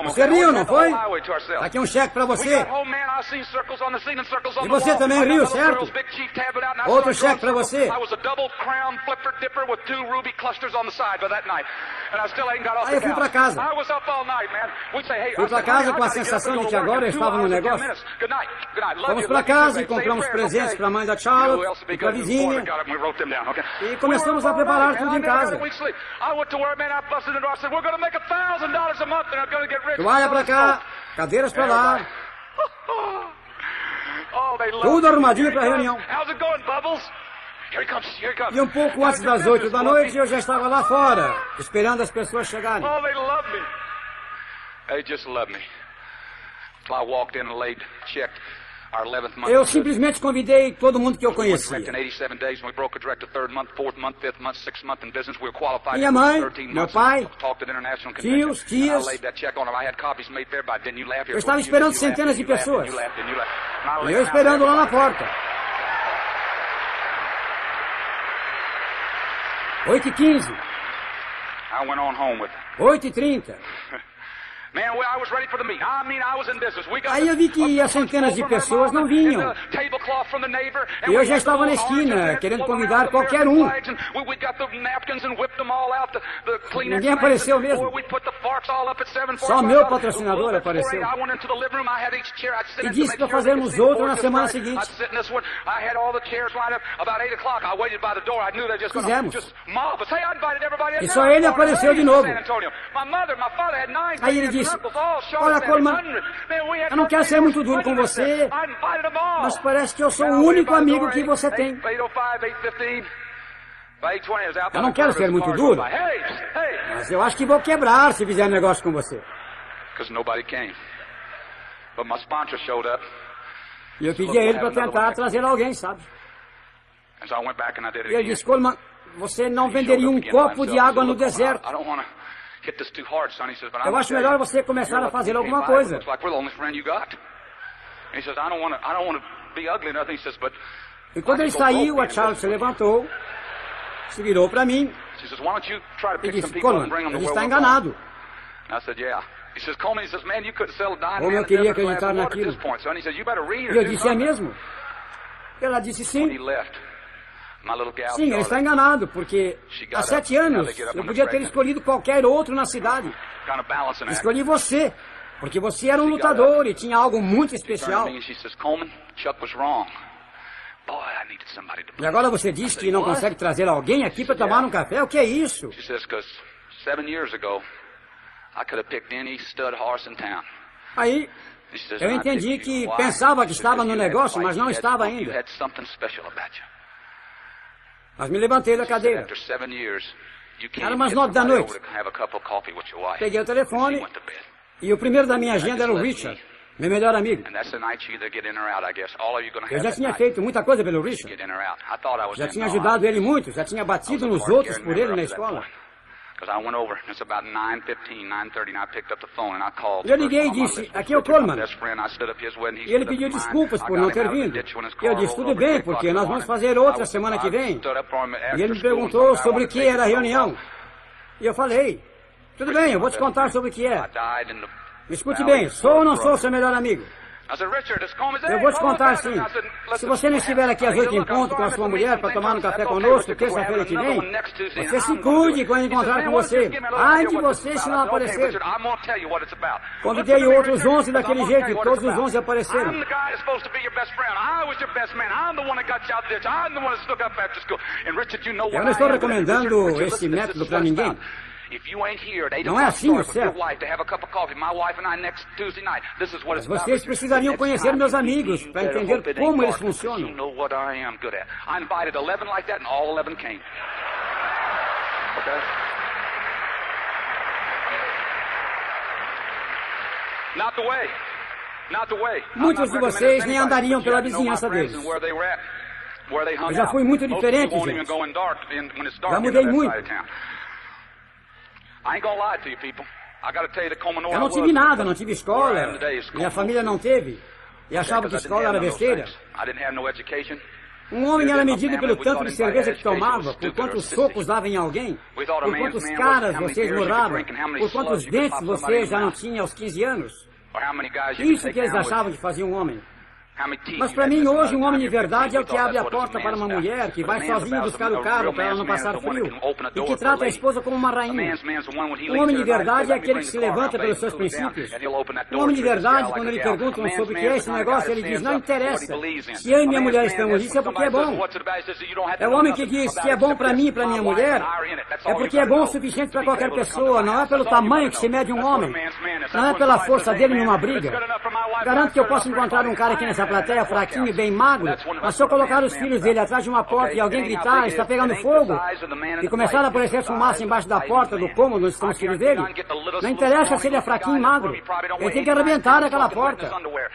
você riu, não foi? Aqui é um cheque para você. E você também riu, certo? Outro cheque para você. Aí eu fui para casa. Fui para casa com a sensação de que agora eu estava no negócio. Fomos para casa e compramos presentes para a mãe da Charlotte e para a vizinha. E começamos a preparar tudo em casa. Toalha para cá, cadeiras para lá. Tudo arrumadinho para a reunião. E um pouco antes das oito da noite eu já estava lá fora, esperando as pessoas chegarem. They just love me. I walked in late, checked. Eu simplesmente convidei todo mundo que eu conhecia. Minha mãe, meu pai, tios, tias. Eu estava esperando centenas de pessoas. Eu esperando lá na porta. 8 e 15. 8 e 30. Aí eu vi que as centenas de pessoas não vinham. E eu já estava na esquina, querendo convidar qualquer um. Ninguém apareceu mesmo. Só meu patrocinador apareceu. E disse para fazermos outro na semana seguinte. Fizemos. E só ele apareceu de novo. Aí ele disse, disse: Olha, Coleman, eu não quero ser muito duro com você, mas parece que eu sou o único amigo que você tem. Eu não quero ser muito duro, mas eu acho que vou quebrar se fizer negócio com você. E eu pedi a ele para tentar trazer alguém, sabe? E ele disse, Coleman, você não venderia um copo de água no deserto. Eu acho melhor você começar a fazer alguma coisa. E quando ele saiu, a Charles se levantou, se virou para mim e disse, Coleman, ele está enganado. Como eu queria acreditar naquilo. E eu disse, é mesmo? Ela disse sim. Sim, ele está enganado, porque há sete anos eu podia ter escolhido qualquer outro na cidade. Escolhi você, porque você era um lutador e tinha algo muito especial. E agora você diz que não consegue trazer alguém aqui para tomar um café? O que é isso? Aí eu entendi que pensava que estava no negócio, mas não estava ainda. Mas me levantei da cadeira. Era umas nove da noite. Peguei o telefone e o primeiro da minha agenda era o Richard, meu melhor amigo. Eu já tinha feito muita coisa pelo Richard. Já tinha ajudado ele muito, já tinha batido nos outros por ele na escola. Eu liguei e disse, aqui é o Coleman. E ele pediu desculpas por não ter vindo. Eu disse, tudo bem, porque nós vamos fazer outra semana que vem. E ele me perguntou sobre o que era a reunião. E eu falei, tudo bem, eu vou te contar sobre o que é. Me escute bem, sou ou não sou seu melhor amigo? Eu vou te contar assim. Se você não estiver aqui às oito em ponto com a sua mulher para tomar um café conosco terça-feira que vem, você se cuide quando encontrar com você. Ai de você se não aparecer. Convidei outros onze daquele jeito e todos os onze apareceram. Eu não estou recomendando esse método para ninguém. Não é assim o certo. Mas vocês precisariam conhecer meus amigos para entender como eles funcionam. Muitos de vocês nem andariam pela vizinhança deles. Eu já fui muito diferente, gente. Já mudei muito. Eu não tive nada, não tive escola. Minha família não teve. E achava que escola era besteira. Um homem era medido pelo tanto de cerveja que tomava, por quantos socos dava em alguém, por quantos caras vocês morravam, por quantos dentes você já não tinha aos 15 anos. Isso que eles achavam que fazia um homem. Mas para mim, hoje, um homem de verdade é o que abre a porta para uma mulher, que vai sozinha buscar o carro para ela não passar frio, e que trata a esposa como uma rainha. Um homem de verdade é aquele que se levanta pelos seus princípios. Um homem de verdade, quando lhe perguntam sobre o que é esse negócio, ele diz, não interessa. Se eu e minha mulher estamos nisso, é porque é bom. É o homem que diz, se é bom para mim e para minha mulher, é porque é bom o suficiente para qualquer pessoa, não é pelo tamanho que se mede um homem, não é pela força dele numa briga. Garanto que eu posso encontrar um cara aqui nessa plateia fraquinho e bem magro, mas se eu colocar os filhos dele atrás de uma porta e alguém gritar, está pegando fogo, e começar a aparecer fumaça embaixo da porta do cômodo onde estão os filhos dele, não interessa se ele é fraquinho e magro, ele tem que arrebentar aquela porta.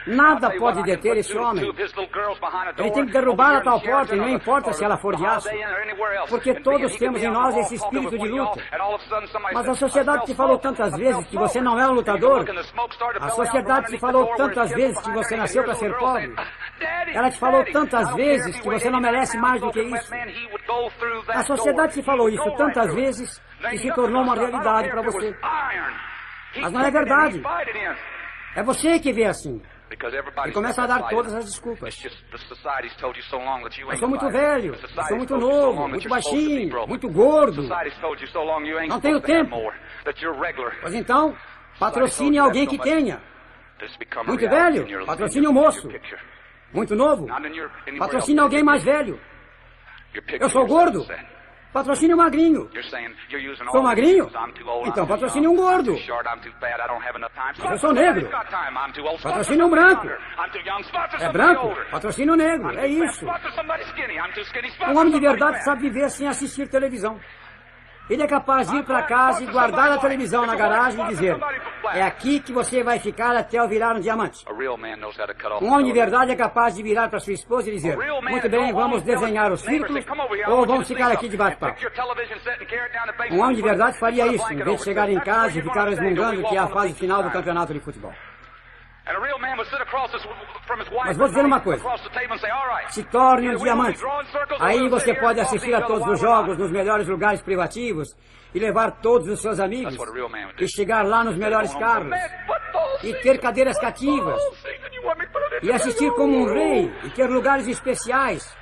Nada pode deter esse homem. Ele tem que derrubar a tal porta, e não importa se ela for de aço, porque todos temos em nós esse espírito de luta. Mas a sociedade te falou tantas vezes que você não é um lutador, a sociedade te falou tantas vezes que você nasceu para ser pobre, ela te falou tantas vezes que você não merece mais do que isso. A sociedade te falou isso tantas vezes que se tornou uma realidade para você. Mas não é verdade. É você que vê assim. E começa a dar todas as desculpas. Eu sou muito velho, eu sou muito novo, muito baixinho, muito gordo. Não tenho tempo. Pois então, patrocine alguém que tenha. Muito velho, patrocine um moço. Muito novo, patrocine alguém mais velho. Eu sou gordo, patrocine um magrinho. Sou magrinho? Então patrocine um gordo. Eu sou negro. Patrocine um branco. É branco? Patrocine um negro. É isso. Um homem de verdade sabe viver sem assistir televisão. Ele é capaz de ir para casa e guardar a televisão na garagem e dizer: É aqui que você vai ficar até eu virar um diamante. Um homem de verdade é capaz de virar para sua esposa e dizer: Muito bem, vamos desenhar os círculos ou vamos ficar aqui de bate-papo. Um homem de verdade faria isso, em vez de chegar em casa e ficar resmungando que é a fase final do campeonato de futebol. Mas vou dizer uma coisa. Se torne um diamante. Aí você pode assistir a todos os jogos nos melhores lugares privativos e levar todos os seus amigos e chegar lá nos melhores carros e ter cadeiras cativas e assistir como um rei e ter lugares especiais.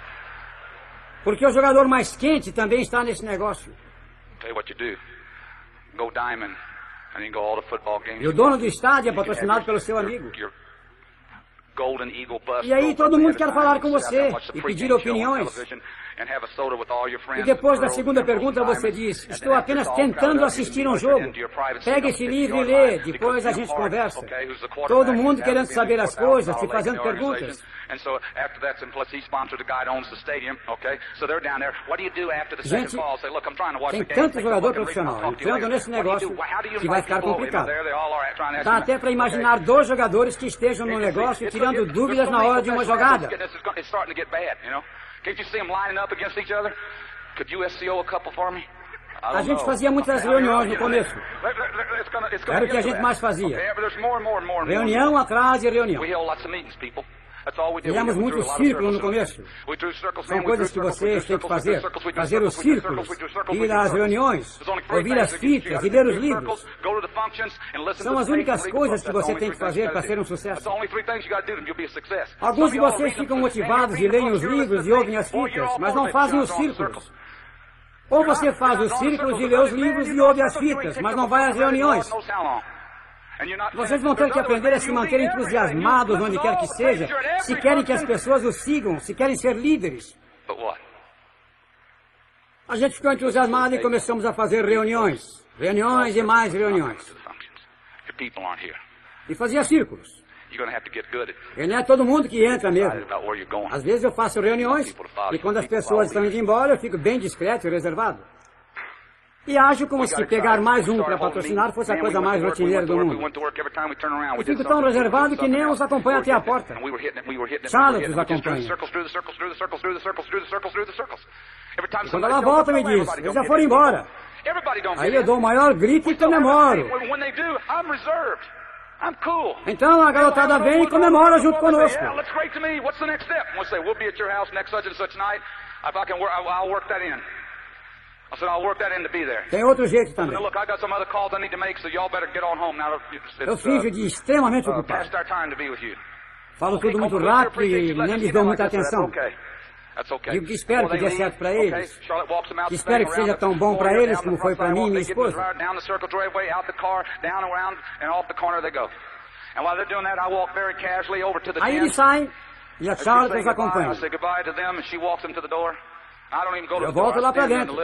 Porque o jogador mais quente também está nesse negócio. Go Diamond. E o dono do estádio é patrocinado pelo seu amigo. E aí todo mundo quer falar com você e pedir opiniões. E depois da segunda pergunta você diz, estou apenas tentando assistir um jogo. Pega esse livro e lê, depois a gente conversa. Todo mundo querendo saber as coisas, te fazendo perguntas. Gente, tem tanto jogador profissional entrando nesse negócio que vai ficar complicado. Dá até para imaginar dois jogadores que estejam no negócio tirando dúvidas na hora de uma jogada. Can't you see them lining up against each other? Could you SEO a couple for me? A gente fazia muitas reuniões no começo. Era o que a gente mais fazia. Reunião atrás de reunião. Fizemos muito círculo no começo. São coisas que vocês têm que fazer. Fazer os círculos, ir às reuniões, ouvir as fitas e ler os livros. São as únicas coisas que você tem que fazer para ser um sucesso. Alguns de vocês ficam motivados e leem os livros e ouvem as fitas, mas não fazem os círculos. Ou você faz os círculos e lê os livros e ouve as fitas, mas não vai às reuniões. Vocês vão ter que aprender a se manter entusiasmados onde quer que seja, se querem que as pessoas os sigam, se querem ser líderes. A gente ficou entusiasmado e começamos a fazer reuniões. Reuniões e mais reuniões. E fazia círculos. E não é todo mundo que entra mesmo. Às vezes eu faço reuniões e quando as pessoas estão indo embora eu fico bem discreto e reservado. E ajo como se pegar mais um para patrocinar fosse a coisa mais rotineira do mundo. E fico tão reservado que nem os acompanha até a porta. Charlotte os acompanha. E quando ela volta, me diz, eles já foram embora. Aí eu dou o maior grito e comemoro. Então a garotada vem e comemora junto conosco. Tem outro jeito também. Eu finjo de extremamente ocupado. Falo tudo muito rápido e nem lhes dou muita atenção. Digo que espero que dê certo para eles. Que espero que seja tão bom para eles como foi para mim e minha esposa. Aí eles saem e a Charlotte os acompanha. Eu volto lá para dentro,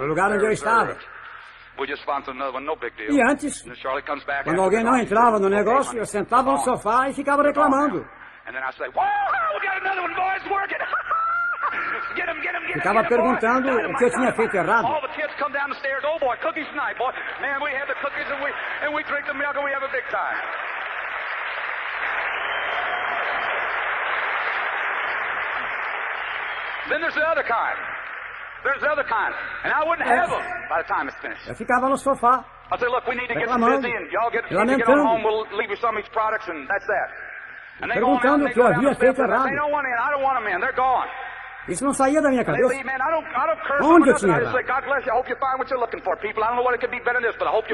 no lugar onde eu estava. E antes, quando alguém não entrava no negócio, eu sentava no sofá e ficava reclamando. Ficava perguntando o que eu tinha feito errado. Then there's the other kind. There's the other kind. And I wouldn't have them by the time it's finished. Eu ficava no sofá. I said, look, we need to get some busy and y'all get, get on home. We'll leave you some of these products and that's that. And they go on and they go down the steps and they don't want in. I don't want them in. They're gone. Isso não saía da minha cabeça. Onde eu tinha errado?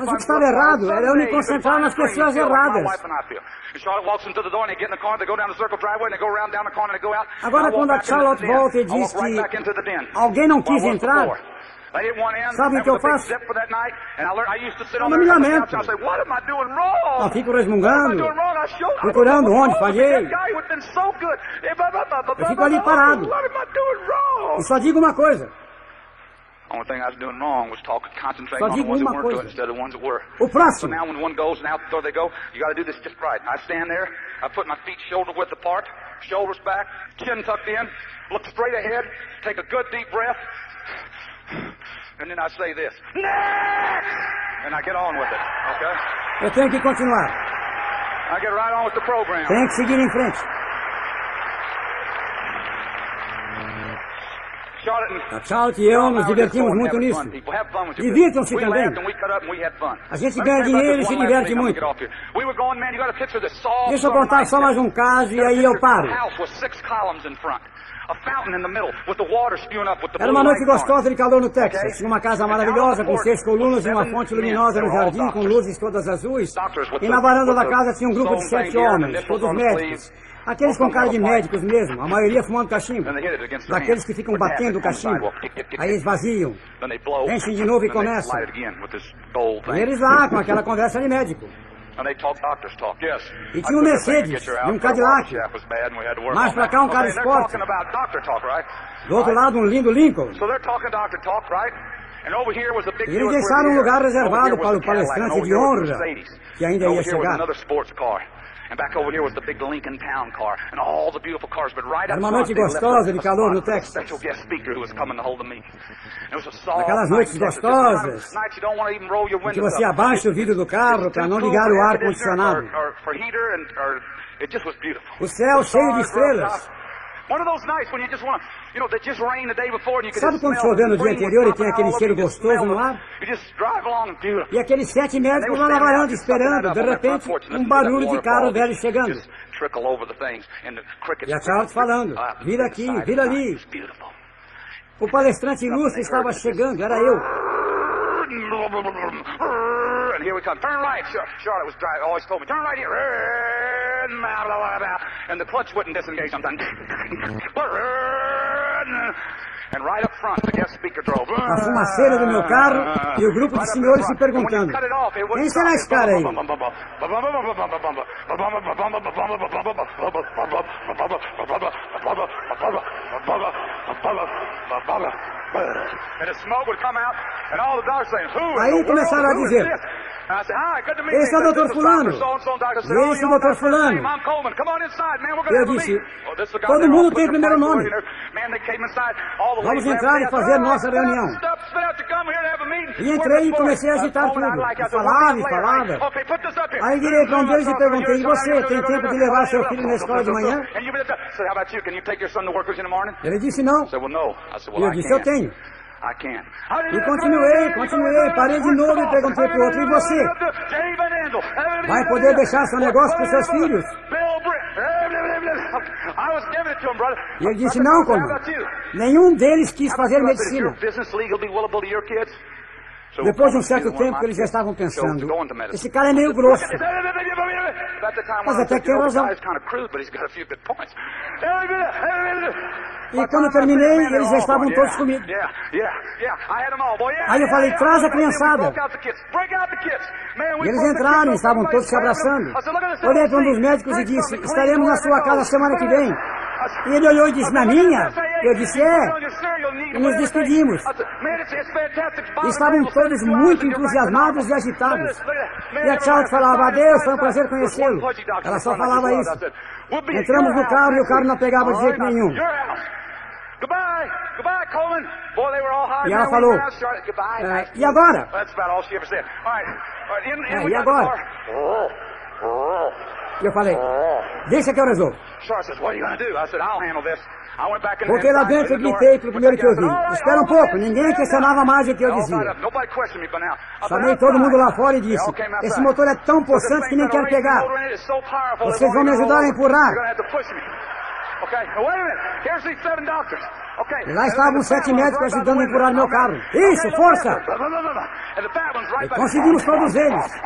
Mas o que estava errado era eu me concentrar nas pessoas erradas. Agora, quando a Charlotte volta e diz que alguém não quis entrar, Sabe o que eu faço? Eu não me lamento. Não fico resmungando, procurando onde falhei. Eu fico ali parado. E só digo uma coisa. Only thing I was doing wrong was talking, concentrating on the ones that weren't good instead of the ones that were. O próximo. So now when one goes and out the door they go, you got to do this just right. I stand there, I put my feet shoulder width apart, shoulders back, chin tucked in, look straight ahead, take a good deep breath, And then I say this, next! And I get on with it, okay? Eu tenho que continuar. I get right on with the program. Tenho que seguir em frente. A Charlotte e eu nos divertimos muito nisso. Divirtam-se também. A gente ganha dinheiro e se diverte muito. Deixa eu contar só mais um caso e aí eu paro. Era uma noite gostosa de calor no Texas. Tinha uma casa maravilhosa com seis colunas e uma fonte luminosa no jardim com luzes todas azuis. E na varanda da casa tinha um grupo de sete homens, todos médicos. Aqueles com cara de médicos mesmo, a maioria fumando cachimbo. Daqueles que ficam batendo o cachimbo. Aí esvaziam, enchem de novo e começam. E eles lá, com aquela conversa de médico. E tinha um Mercedes e um Cadillac. Mais pra cá um carro esporte. Do outro lado um lindo Lincoln. E eles deixaram um lugar reservado para o palestrante de honra que ainda ia chegar. Era uma noite gostosa de calor no Texas. Aquelas noites gostosas em que você abaixa o vidro do carro para não ligar o ar-condicionado. O céu cheio de estrelas. Sabe quando choveu no dia anterior e tem aquele cheiro gostoso no ar? E aqueles sete médicos lá na varanda esperando, de repente, um barulho de carro velho chegando. E a Charles falando, vira aqui, vira ali. O palestrante ilustre estava chegando, era eu. And here we come. Turn right. Charlotte was driving, always told me, turn right here. And the clutch wouldn't disengage sometimes. A fumaceira do meu carro e o grupo de senhores se perguntando: quem será esse cara aí? Aí começaram a dizer: esse é o Dr. Fulano. Esse é o Dr. Fulano. Eu disse, todo mundo tem primeiro nome. Vamos entrar e fazer nossa reunião. E entrei e comecei a agitar tudo. E falava e falava. Aí virei para um deles e perguntei, e você, tem tempo de levar seu filho na escola de manhã? Ele disse não. E eu disse, eu tenho. E continuei, continuei, parei de novo e perguntei para o outro, e você? Vai poder deixar seu negócio para os seus filhos? E ele disse, não, como? Nenhum deles quis fazer medicina. Depois de um certo tempo eles já estavam pensando, esse cara é meio grosso. Mas até que tem razão. E quando eu terminei, eles já estavam todos comigo. Aí eu falei, traz a criançada. E eles entraram, estavam todos se abraçando. Olhei para um dos médicos e disse, estaremos na sua casa semana que vem. E ele olhou e disse, na minha? Eu disse, é. E nos despedimos. Estavam todos muito entusiasmados e agitados. E a Charlotte falava, adeus, foi um prazer conhecê-lo. Ela só falava isso. Entramos no carro e o carro não pegava de jeito nenhum. E ela falou, é, e agora? É, e agora? Eu falei, deixa que eu resolvo. Porque lá dentro eu gritei para o primeiro que eu vi. Espera um pouco, ninguém questionava mais o que eu dizia. Chamei todo mundo lá fora e disse, esse motor é tão possante que nem quero pegar. Vocês vão me ajudar a empurrar. E lá estavam os sete médicos ajudando a empurrar meu carro. Isso, força! E conseguimos todos eles.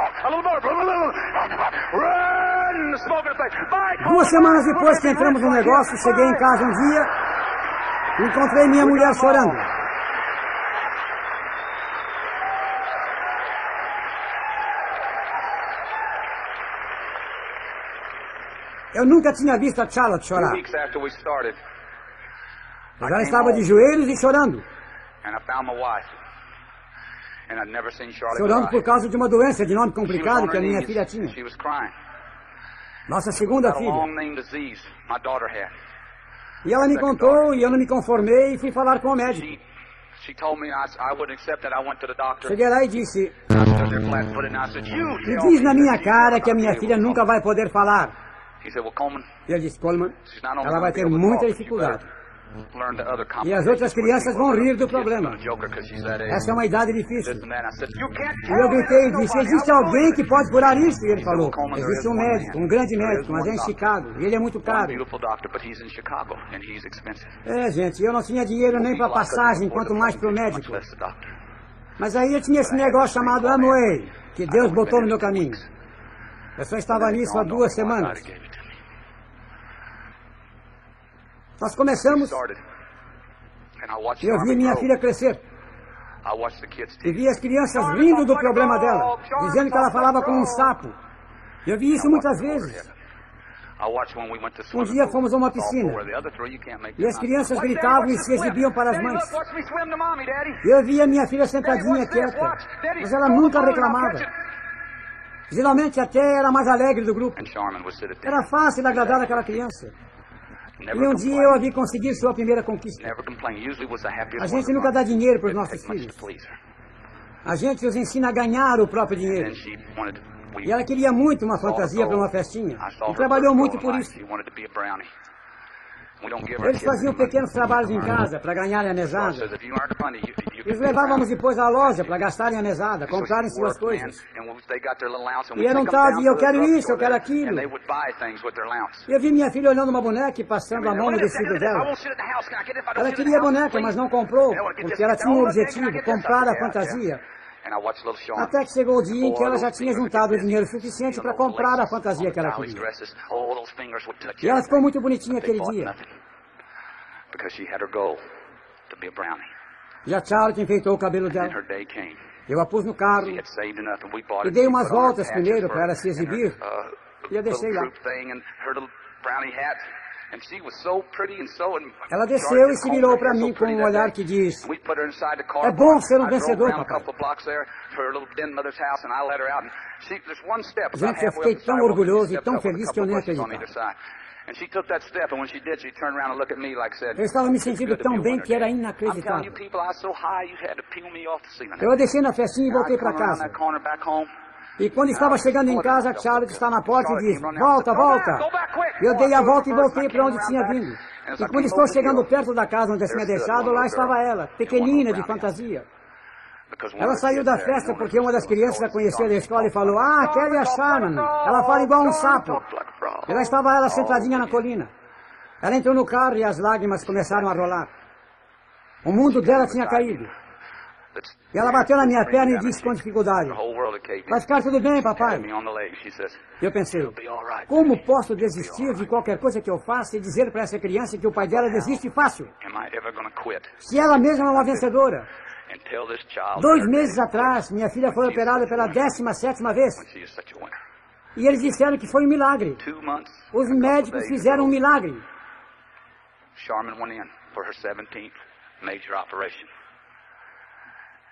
Duas semanas depois que entramos no negócio, cheguei em casa um dia e encontrei minha mulher chorando. Eu nunca tinha visto a Charlotte chorar. Mas ela estava de joelhos e chorando. Chorando por causa de uma doença de nome complicado que a minha filha tinha. Nossa segunda filha. E ela me contou e eu não me conformei e fui falar com o médico. Cheguei lá e disse: Me diz na minha cara que a minha filha nunca vai poder falar. E ele disse, Coleman, ela vai ter muita dificuldade. E as outras crianças vão rir do problema. Essa é uma idade difícil. E eu gritei e disse: Existe alguém que pode curar isso? E ele falou: Existe um médico, um grande médico, mas é em Chicago. E ele é muito caro. É, gente, eu não tinha dinheiro nem para passagem, quanto mais para o médico. Mas aí eu tinha esse negócio chamado Amway, que Deus botou no meu caminho. Eu só estava nisso há duas semanas. Nós começamos. E eu vi minha filha crescer. E vi as crianças rindo do problema dela, dizendo que ela falava como um sapo. Eu vi isso muitas vezes. Um dia fomos a uma piscina. e as crianças gritavam e se exibiam para as mães. Eu via minha filha sentadinha quieta, mas ela nunca reclamava. Geralmente até era mais alegre do grupo. Era fácil agradar aquela criança. E um dia eu a vi conseguir sua primeira conquista. A gente nunca dá dinheiro para os nossos filhos. A gente os ensina a ganhar o próprio dinheiro. E ela queria muito uma fantasia para uma festinha. E trabalhou muito por isso. Eles faziam pequenos trabalhos em casa para ganharem a mesada. Eles levávamos depois à loja para gastarem a mesada, comprarem suas coisas. E era um tal de eu quero isso, eu quero aquilo. E eu vi minha filha olhando uma boneca e passando a mão no vestido dela. Ela queria a boneca, mas não comprou, porque ela tinha um objetivo, comprar a fantasia. Até que chegou o dia em que ela já tinha juntado o dinheiro suficiente para comprar a fantasia que ela queria. E ela ficou muito bonitinha aquele dia. E a Charlotte enfeitou o cabelo dela. Eu a pus no carro e dei umas voltas primeiro para ela se exibir. E a deixei lá. Ela desceu e se virou para mim com um olhar que diz: É bom ser um vencedor, papai. Gente, eu fiquei tão orgulhoso e tão feliz que eu nem acreditava. Eu estava me sentindo tão bem que era inacreditável. Eu a deixei na festinha e voltei para casa. E quando estava chegando em casa, Charlotte está na porta e diz: Volta, volta! Eu dei a volta e voltei para onde tinha vindo. E quando estou chegando perto da casa onde eu tinha deixado, lá estava ela, pequenina, de fantasia. Ela saiu da festa porque uma das crianças a conhecia da escola e falou: Ah, Kelly a Shannon. Ela fala igual um sapo. E lá estava ela sentadinha na colina. Ela entrou no carro e as lágrimas começaram a rolar. O mundo dela tinha caído. E ela bateu na minha perna e disse com dificuldade: Vai ficar tudo bem, papai. Eu pensei: Como posso desistir de qualquer coisa que eu faça e dizer para essa criança que o pai dela desiste fácil? Se ela mesma é uma vencedora. Dois meses atrás, minha filha foi operada pela 17 vez. E eles disseram que foi um milagre. Os médicos fizeram um milagre. Charmin went in for her 17th major operation.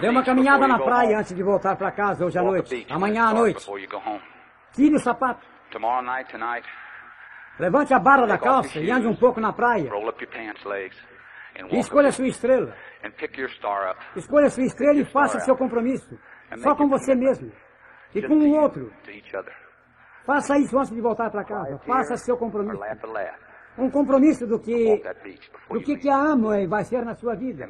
Dê uma caminhada na praia antes de voltar para casa hoje à noite. Amanhã à noite. Tire o sapato. Levante a barra da calça e ande um pouco na praia. E escolha sua estrela. Escolha sua estrela e faça seu compromisso. Só com você mesmo. E com o outro. Faça isso antes de voltar para casa. Faça seu compromisso. Um compromisso do que, do que, que a Amway vai ser na sua vida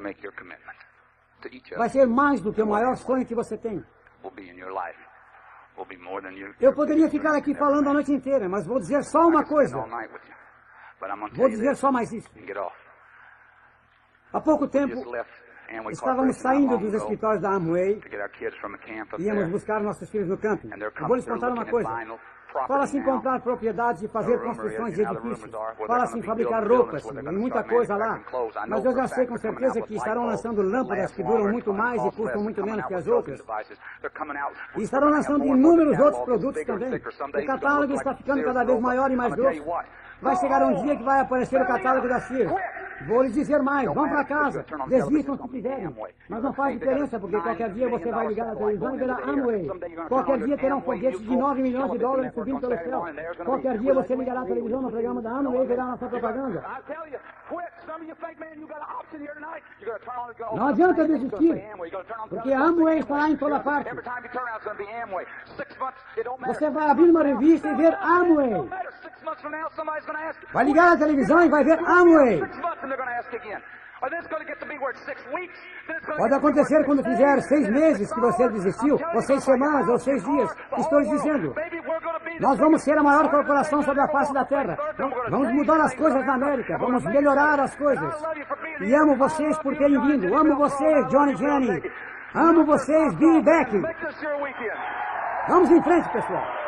vai ser mais do que o maior sonho que você tem. Eu poderia ficar aqui falando a noite inteira, mas vou dizer só uma coisa. Vou dizer só mais isso. Há pouco tempo, estávamos saindo dos escritórios da Amway, íamos buscar nossos filhos no camping. Eu vou lhes contar uma coisa. Fala-se em comprar propriedades e fazer construções de edifícios. Fala-se em fabricar roupas e muita coisa lá. Mas eu já sei com certeza que estarão lançando lâmpadas que duram muito mais e custam muito menos que as outras. E estarão lançando inúmeros outros produtos também. O catálogo está ficando cada vez maior e mais grosso. Vai chegar um dia que vai aparecer o catálogo da Sears. Vou lhes dizer mais, vão para casa, desistam se quiserem. Mas não faz diferença, porque qualquer dia você vai ligar a televisão e verá Amway. Qualquer dia terá um foguete de 9 milhões de dólares subindo pelo céu. Qualquer dia você ligará a televisão no programa da Amway e verá nossa propaganda. Não adianta desistir, porque a Amway estará em toda parte. Você vai abrir uma revista e ver Amway. Vai ligar a televisão e vai ver Amway. Pode acontecer quando fizer seis meses que você desistiu, ou seis semanas, ou seis dias. Estou lhe dizendo. Nós vamos ser a maior corporação sobre a face da Terra. Vamos mudar as coisas na América. Vamos melhorar as coisas. E amo vocês por terem vindo. Amo vocês, Johnny Jenny. Amo vocês, Billy Beck. Vamos em frente, pessoal.